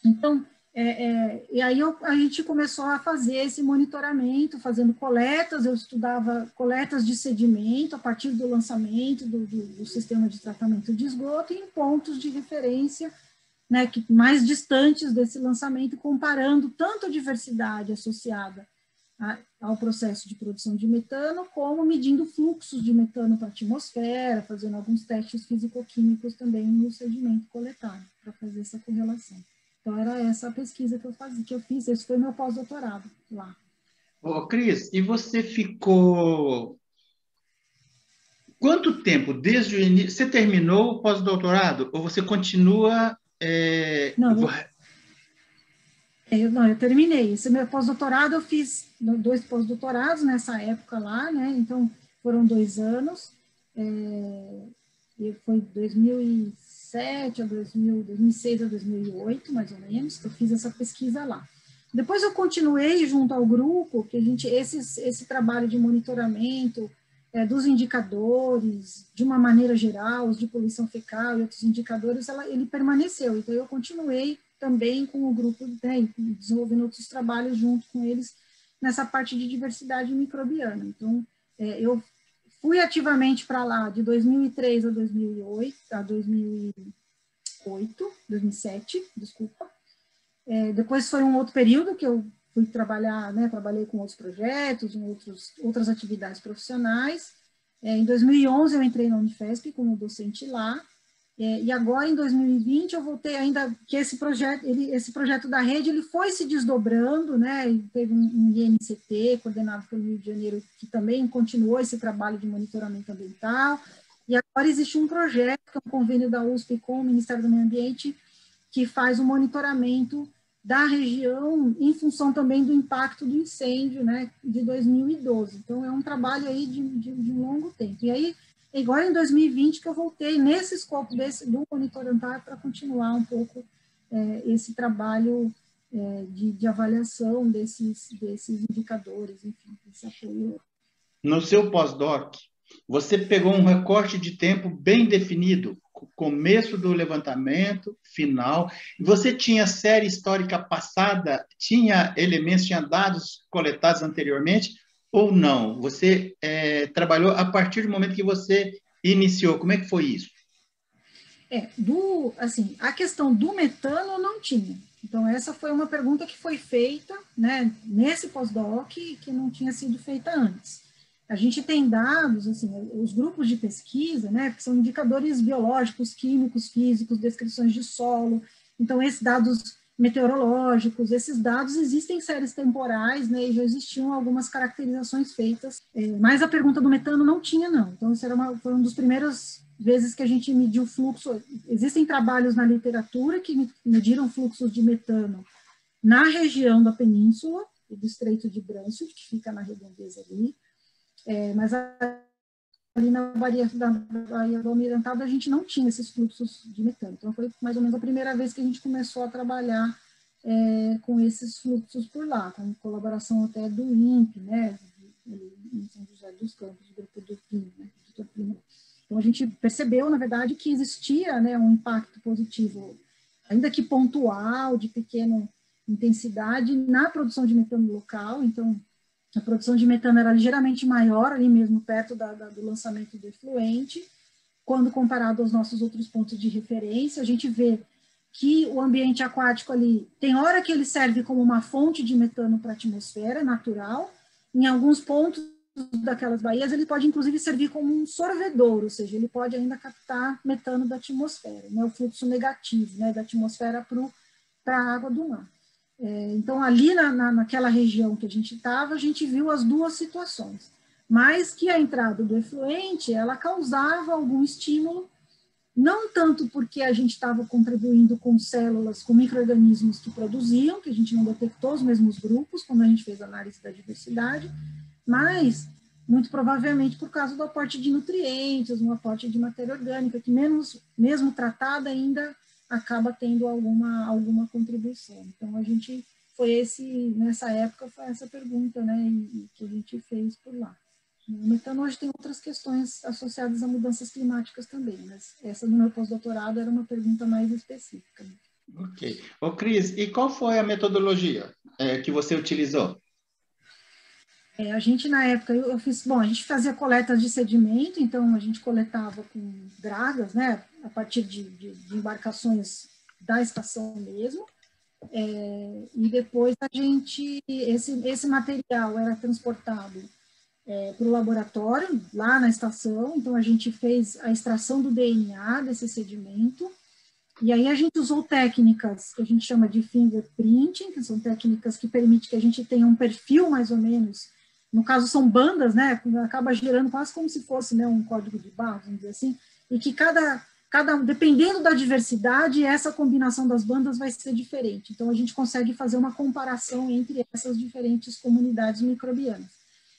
Então, é, é, e aí eu, a gente começou a fazer esse monitoramento, fazendo coletas, eu estudava coletas de sedimento a partir do lançamento do, do, do sistema de tratamento de esgoto em pontos de referência né, que, mais distantes desse lançamento, comparando tanto a diversidade associada a, ao processo de produção de metano, como medindo fluxos de metano para a atmosfera, fazendo alguns testes físico-químicos também no sedimento coletado, para fazer essa correlação. Então, era essa a pesquisa que eu, fazia, que eu fiz, esse foi meu pós-doutorado lá. Ô, Cris, e você ficou quanto tempo desde o início? Você terminou o pós-doutorado ou você continua? É... Não, eu... Eu, não, eu terminei. Esse meu pós-doutorado, eu fiz dois pós-doutorados nessa época lá, né? Então, foram dois anos. É, e foi 2000 2007 a 2000, 2006 a 2008, mais ou menos, que eu fiz essa pesquisa lá. Depois eu continuei junto ao grupo, que a gente, esses, esse trabalho de monitoramento é, dos indicadores, de uma maneira geral, os de poluição fecal e outros indicadores, ela, ele permaneceu. Então eu continuei também com o grupo, né, desenvolvendo outros trabalhos junto com eles nessa parte de diversidade microbiana. Então, é, eu Fui ativamente para lá de 2003 a 2008, a 2008, 2007, desculpa. É, depois foi um outro período que eu fui trabalhar, né, trabalhei com outros projetos, em outros, outras atividades profissionais. É, em 2011 eu entrei na Unifesp como docente lá, é, e agora, em 2020, eu voltei ainda que esse projeto, ele, esse projeto da rede, ele foi se desdobrando, né? Teve um, um INCT coordenado pelo Rio de Janeiro que também continuou esse trabalho de monitoramento ambiental. E agora existe um projeto, que é um convênio da USP com o Ministério do Meio Ambiente, que faz o um monitoramento da região em função também do impacto do incêndio, né, de 2012. Então, é um trabalho aí de, de, de longo tempo. E aí, Agora em 2020 que eu voltei nesse escopo desse, do monitoramento para continuar um pouco é, esse trabalho é, de, de, avaliação desses, desses indicadores, enfim, esse apoio. No seu pós-doc, você pegou um recorte de tempo bem definido, começo do levantamento, final. Você tinha série histórica passada, tinha elementos, tinha dados coletados anteriormente ou não? Você é, trabalhou a partir do momento que você iniciou. Como é que foi isso? É, do, assim, a questão do metano não tinha. Então, essa foi uma pergunta que foi feita né, nesse pós-doc que não tinha sido feita antes. A gente tem dados, assim, os grupos de pesquisa, né, que são indicadores biológicos, químicos, físicos, descrições de solo. Então, esses dados meteorológicos, esses dados existem séries temporais, né, e já existiam algumas caracterizações feitas, é, mas a pergunta do metano não tinha, não. Então, isso era uma, foi um dos primeiros vezes que a gente mediu fluxo. Existem trabalhos na literatura que mediram fluxo de metano na região da península, do Estreito de Bransfield, que fica na redondeza ali, é, mas ali na Baía, da do Almirantado a gente não tinha esses fluxos de metano. Então foi mais ou menos a primeira vez que a gente começou a trabalhar é, com esses fluxos por lá, com colaboração até do INPE, né, em São José dos Campos, do grupo do PIN, né, do Então a gente percebeu, na verdade, que existia né, um impacto positivo, ainda que pontual, de pequena intensidade, na produção de metano local. Então, a produção de metano era ligeiramente maior, ali mesmo perto da, da, do lançamento do efluente, quando comparado aos nossos outros pontos de referência. A gente vê que o ambiente aquático ali, tem hora que ele serve como uma fonte de metano para a atmosfera natural, em alguns pontos daquelas baías, ele pode inclusive servir como um sorvedor, ou seja, ele pode ainda captar metano da atmosfera, né, o fluxo negativo né, da atmosfera para a água do mar. É, então, ali na, na, naquela região que a gente estava, a gente viu as duas situações, mas que a entrada do efluente, ela causava algum estímulo, não tanto porque a gente estava contribuindo com células, com micro-organismos que produziam, que a gente não detectou os mesmos grupos quando a gente fez a análise da diversidade, mas muito provavelmente por causa do aporte de nutrientes, um aporte de matéria orgânica, que menos, mesmo tratada ainda acaba tendo alguma, alguma contribuição. Então, a gente foi esse, nessa época, foi essa pergunta, né, e, que a gente fez por lá. O metano hoje tem outras questões associadas a mudanças climáticas também, mas essa do meu pós-doutorado era uma pergunta mais específica. Ok. Ô, Cris, e qual foi a metodologia é, que você utilizou? É, a gente, na época, eu, eu, fiz, bom, a gente fazia coleta de sedimento, então a gente coletava com dragas, né, a partir de, de, de embarcações da estação mesmo, é, e depois a gente, esse, esse material era transportado é, para o laboratório, lá na estação, então a gente fez a extração do DNA desse sedimento, e aí a gente usou técnicas que a gente chama de fingerprinting, que são técnicas que permitem que a gente tenha um perfil mais ou menos. No caso são bandas, né, acaba gerando quase como se fosse né, um código de barras, vamos dizer assim, e que cada, cada, dependendo da diversidade, essa combinação das bandas vai ser diferente. Então, a gente consegue fazer uma comparação entre essas diferentes comunidades microbianas.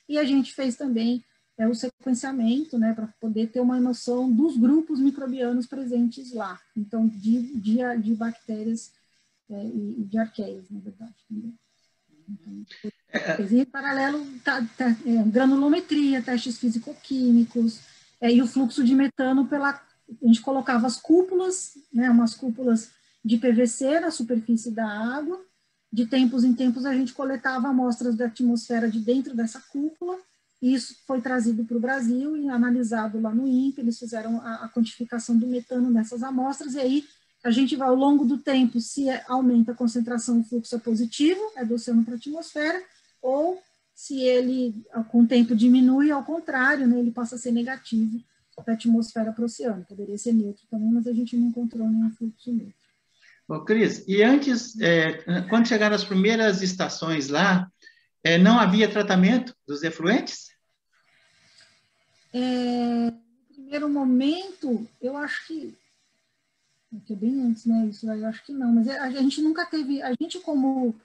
E a gente fez também é, o sequenciamento, né, para poder ter uma noção dos grupos microbianos presentes lá, então, de, de, de bactérias é, e de arqueias, na verdade. Entendeu? Então, em paralelo, tá, tá, é, granulometria, testes físico-químicos, é, e o fluxo de metano pela. A gente colocava as cúpulas, né, umas cúpulas de PVC na superfície da água. De tempos em tempos, a gente coletava amostras da atmosfera de dentro dessa cúpula, e isso foi trazido para o Brasil e analisado lá no INPE. Eles fizeram a, a quantificação do metano nessas amostras, e aí a gente vai ao longo do tempo, se aumenta a concentração, o fluxo é positivo, é do oceano para a atmosfera, ou se ele, com o tempo, diminui, ao contrário, né, ele passa a ser negativo da atmosfera para o oceano. Poderia ser neutro também, mas a gente não encontrou nenhum fluxo neutro. Ô, Cris, e antes, é, quando chegaram as primeiras estações lá, é, não havia tratamento dos efluentes? É, no primeiro momento, eu acho que que é bem antes, né? Isso eu acho que não, mas a gente nunca teve, a gente como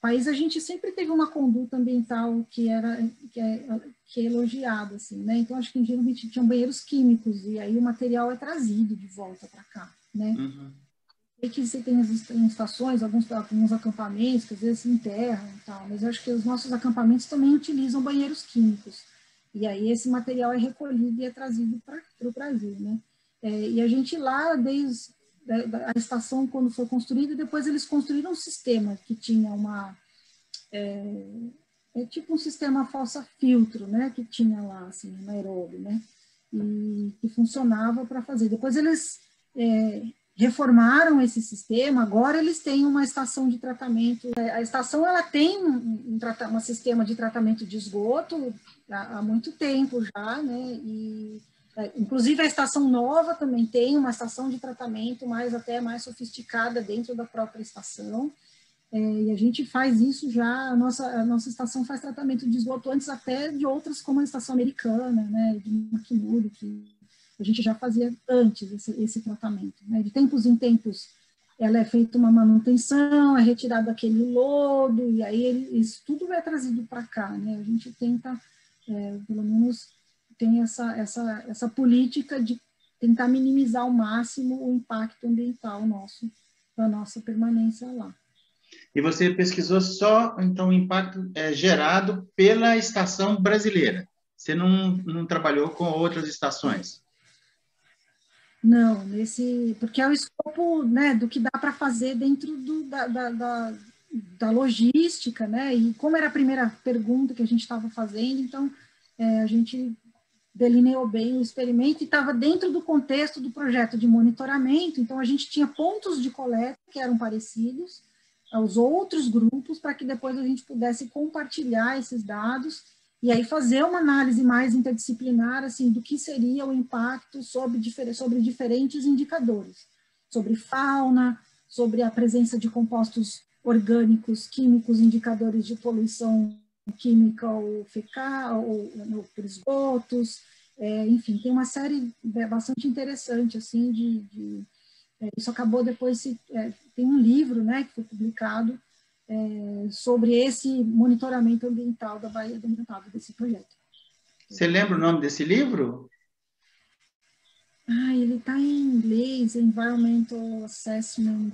país, a gente sempre teve uma conduta ambiental que era que é, que é elogiada, assim, né? Então acho que geralmente tinham banheiros químicos e aí o material é trazido de volta para cá, né? Uhum. sei que você tem as estações, alguns, alguns acampamentos que às vezes se enterram e tal, mas eu acho que os nossos acampamentos também utilizam banheiros químicos. E aí esse material é recolhido e é trazido para o Brasil, né? É, e a gente lá, desde a estação, quando foi construída, depois eles construíram um sistema que tinha uma... É, é tipo um sistema fossa-filtro, né? Que tinha lá, assim, no Nairobi, né? E que funcionava para fazer. Depois eles é, reformaram esse sistema, agora eles têm uma estação de tratamento. É, a estação ela tem um, um, um sistema de tratamento de esgoto há, há muito tempo já, né? E, inclusive a estação nova também tem uma estação de tratamento mais até mais sofisticada dentro da própria estação. É, e a gente faz isso já, a nossa, a nossa estação faz tratamento de esgoto antes até de outras, como a estação americana, né, de McMurray, que a gente já fazia antes esse, esse tratamento. Né? De tempos em tempos, ela é feita uma manutenção, é retirado aquele lodo, e aí ele, isso tudo é trazido para cá. Né? A gente tenta, é, pelo menos, tem essa, essa, essa política de tentar minimizar ao máximo o impacto ambiental nosso, da nossa permanência lá. E você pesquisou só, então, o impacto é, gerado pela estação brasileira? Você não, não trabalhou com outras estações? Não, nesse, porque é o escopo né, do que dá para fazer dentro do, da, da, da, da, logística, né? E como era a primeira pergunta que a gente estava fazendo, então é, a gente delineou bem o experimento e estava dentro do contexto do projeto de monitoramento, então a gente tinha pontos de coleta que eram parecidos aos outros grupos para que depois a gente pudesse compartilhar esses dados e aí fazer uma análise mais interdisciplinar assim do que seria o impacto sobre, sobre diferentes indicadores, sobre fauna, sobre a presença de compostos orgânicos, químicos, indicadores de poluição química ou fecal, ou, ou por esgotos, é, enfim, tem uma série bastante interessante assim de, de é, isso acabou depois se, é, tem um livro, né, que foi publicado é, sobre esse monitoramento ambiental da Baía do Encantado, desse projeto. Você lembra o nome desse livro? Ah, ele está em inglês, Environmental Assessment.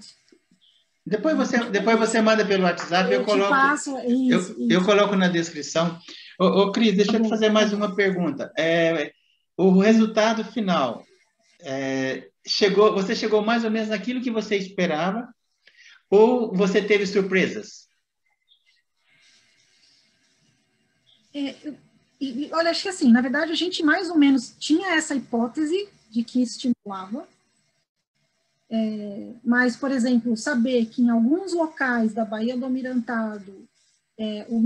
Depois você, depois você manda pelo WhatsApp, eu, eu coloco. Passo, isso, eu, isso. eu coloco na descrição. Ô, ô Cris, deixa tá eu te fazer mais uma pergunta. É, o resultado final é, chegou, você chegou mais ou menos naquilo que você esperava ou você teve surpresas? É, e, olha, acho que assim, na verdade, a gente mais ou menos tinha essa hipótese de que estimulava, é, mas, por exemplo, saber que em alguns locais da Baía do Almirantado é, o,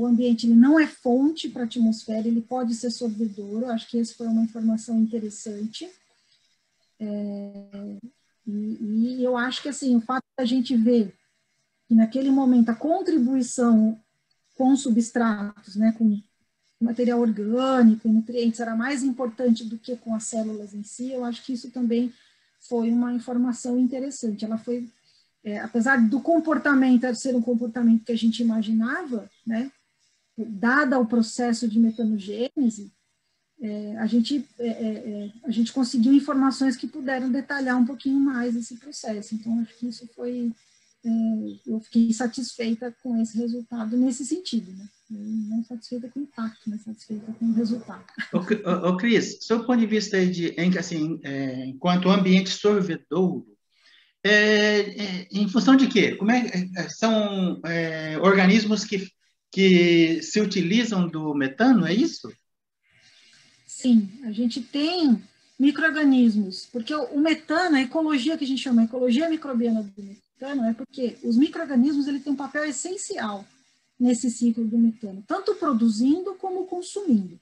o, ambiente ele não é fonte para a atmosfera, ele pode ser sorvedouro, acho que essa foi uma informação interessante. É, e, e, eu acho que assim, o fato da gente ver que naquele momento a contribuição com substratos, né, com material orgânico e nutrientes era mais importante do que com as células em si, eu acho que isso também foi uma informação interessante. Ela foi, é, apesar do comportamento ser um comportamento que a gente imaginava, né, dada o processo de metanogênese, é, a, gente, é, é, é, a gente conseguiu informações que puderam detalhar um pouquinho mais esse processo. Então, acho que isso foi. É, eu fiquei satisfeita com esse resultado nesse sentido, né? Não satisfeita com o impacto, mas satisfeita com o resultado. Ô, ô, Cris, do ponto de vista de, em, assim, é, enquanto ambiente sorvedouro, é, em função de quê? Como é, são organismos que, que se utilizam do metano, é isso? Sim, a gente tem microorganismos, porque o metano, a ecologia que a gente chama, a ecologia microbiana do metano, é porque os microorganismos ele tem um papel essencial nesse ciclo do metano, tanto produzindo como consumindo.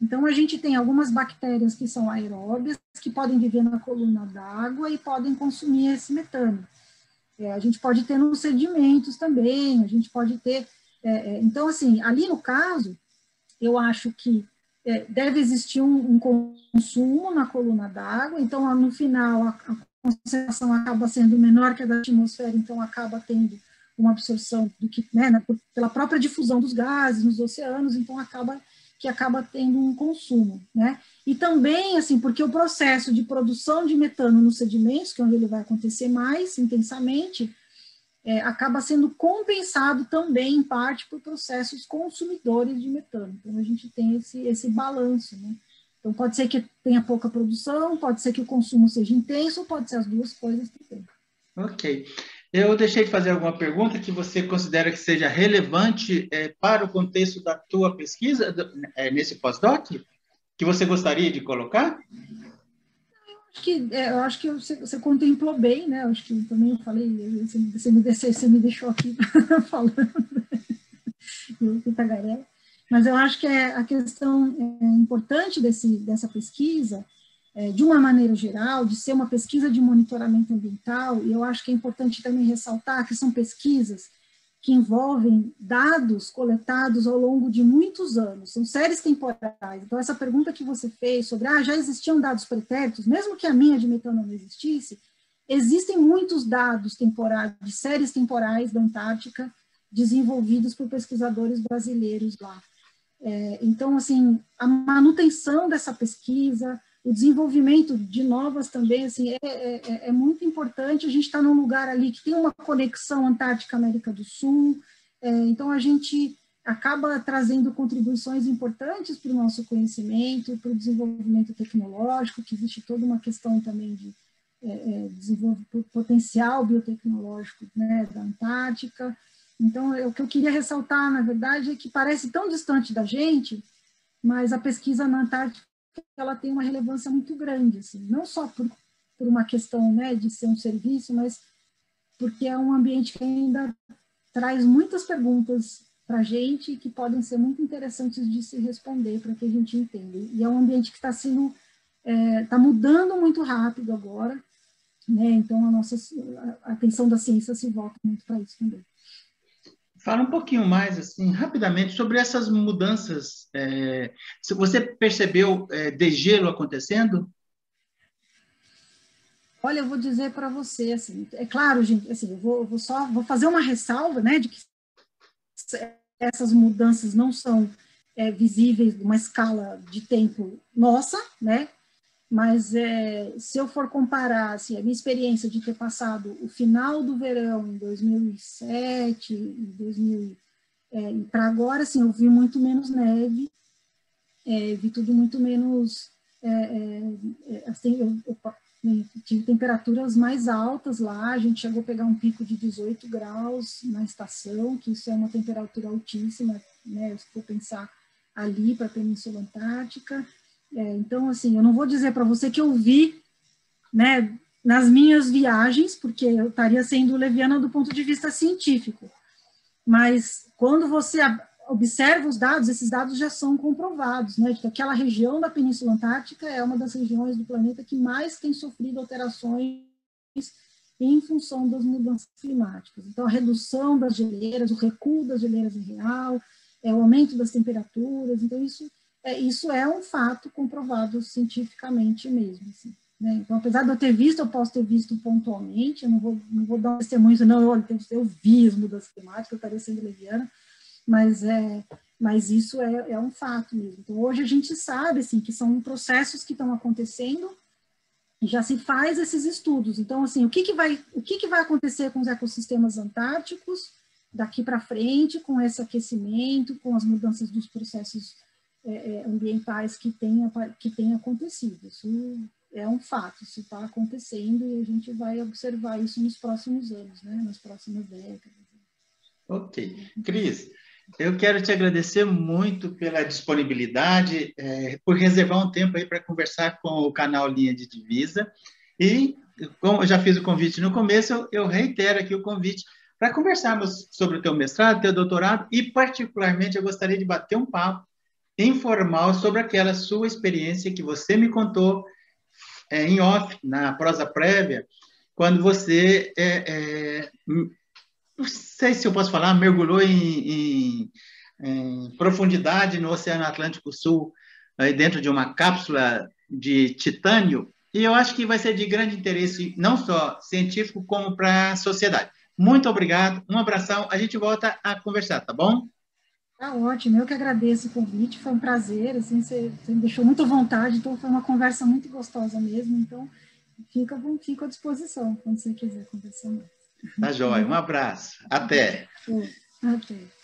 Então, a gente tem algumas bactérias que são aeróbias, que podem viver na coluna d'água e podem consumir esse metano. É, a gente pode ter nos sedimentos também, a gente pode ter. É, é, então, assim, ali no caso, eu acho que é, deve existir um, um, consumo na coluna d'água, então no final a, a, concentração acaba sendo menor que a da atmosfera, então acaba tendo uma absorção do que, né, pela própria difusão dos gases nos oceanos, então acaba que acaba tendo um consumo, né? E também, assim, porque o processo de produção de metano nos sedimentos, que é onde ele vai acontecer mais intensamente, é, acaba sendo compensado também, em parte, por processos consumidores de metano. Então, a gente tem esse, esse balanço, né? Então, pode ser que tenha pouca produção, pode ser que o consumo seja intenso, pode ser as duas coisas também. Ok. Eu deixei de fazer alguma pergunta que você considera que seja relevante é, para o contexto da tua pesquisa é, nesse pós-doc, que você gostaria de colocar? Eu acho que, é, eu acho que você, você, contemplou bem, né? Eu acho que também eu falei, você, você, me, deixou, você me deixou aqui <laughs> falando, eu <laughs> fui tagarela. Mas eu acho que é, a questão é, importante desse, dessa pesquisa, de uma maneira geral, de ser uma pesquisa de monitoramento ambiental, e eu acho que é importante também ressaltar que são pesquisas que envolvem dados coletados ao longo de muitos anos, são séries temporais. Então, essa pergunta que você fez sobre, ah, já existiam dados pretéritos, mesmo que a minha de metano não existisse, existem muitos dados temporais, de séries temporais da Antártica, desenvolvidos por pesquisadores brasileiros lá. É, então, assim, a manutenção dessa pesquisa, o desenvolvimento de novas também, assim, é, é, é muito importante. A gente está num lugar ali que tem uma conexão Antártica-América do Sul, é, então a gente acaba trazendo contribuições importantes para o nosso conhecimento, para o desenvolvimento tecnológico, que existe toda uma questão também de é, é desenvolvimento potencial biotecnológico né, da Antártica. Então, é, o que eu queria ressaltar, na verdade, é que parece tão distante da gente, mas a pesquisa na Antártica ela tem uma relevância muito grande, assim, não só por, por uma questão né, de ser um serviço, mas porque é um ambiente que ainda traz muitas perguntas para a gente que podem ser muito interessantes de se responder para que a gente entenda. E é um ambiente que está sendo, está é, tá mudando muito rápido agora, né? Então a nossa a atenção da ciência se volta muito para isso também. Fala um pouquinho mais, assim, rapidamente, sobre essas mudanças. É, você percebeu é, degelo acontecendo? Olha, eu vou dizer para você, assim, é claro, gente, assim, eu vou, vou, só vou fazer uma ressalva, né, de que essas mudanças não são é, visíveis numa escala de tempo nossa, né, mas é, se eu for comparar assim, a minha experiência de ter passado o final do verão em 2007 e 2000 é, para agora, assim, eu vi muito menos neve, é, vi tudo muito menos, é, é, é, assim, eu, eu, tive temperaturas mais altas lá, a gente chegou a pegar um pico de 18 graus na estação, que isso é uma temperatura altíssima, né, se for pensar ali para a Península Antártica, é, então, assim, eu não vou dizer para você que eu vi, né, nas minhas viagens, porque eu estaria sendo leviana do ponto de vista científico, mas quando você observa os dados, esses dados já são comprovados, né, que aquela região da Península Antártica é uma das regiões do planeta que mais tem sofrido alterações em função das mudanças climáticas. Então, a redução das geleiras, o recuo das geleiras em real, é, o aumento das temperaturas, então isso é, isso é um fato comprovado cientificamente mesmo. Assim, né? Então, apesar de eu ter visto, eu posso ter visto pontualmente, eu não vou, não vou dar um testemunho, não, eu, eu vi as mudanças climáticas, eu estaria sendo leviana, mas, é, mas isso é, é um fato mesmo. Então, hoje a gente sabe assim, que são processos que estão acontecendo e já se faz esses estudos. Então, assim, o que, que, vai, o que, que vai acontecer com os ecossistemas antárticos daqui para frente, com esse aquecimento, com as mudanças dos processos é, é, ambientais que tenha, que tenha acontecido. Isso é um fato, isso está acontecendo e a gente vai observar isso nos próximos anos, né, nas próximas décadas. Ok. Cris, eu quero te agradecer muito pela disponibilidade, é, por reservar um tempo aí para conversar com o canal Linha de Divisa. E, como eu já fiz o convite no começo, eu, eu reitero aqui o convite para conversarmos sobre o teu mestrado, teu doutorado, e, particularmente, eu gostaria de bater um papo informal sobre aquela sua experiência que você me contou é, em off, na prosa prévia, quando você, é, é, não sei se eu posso falar, mergulhou em, em, em profundidade no Oceano Atlântico Sul, aí dentro de uma cápsula de titânio, e eu acho que vai ser de grande interesse, não só científico, como para a sociedade. Muito obrigado, um abração, a gente volta a conversar, tá bom? Tá ótimo, eu que agradeço o convite, foi um prazer, assim, você, você me deixou muito à vontade, então foi uma conversa muito gostosa mesmo, então fica, fica à disposição quando você quiser conversar mais. Tá joia, um abraço, até. Até.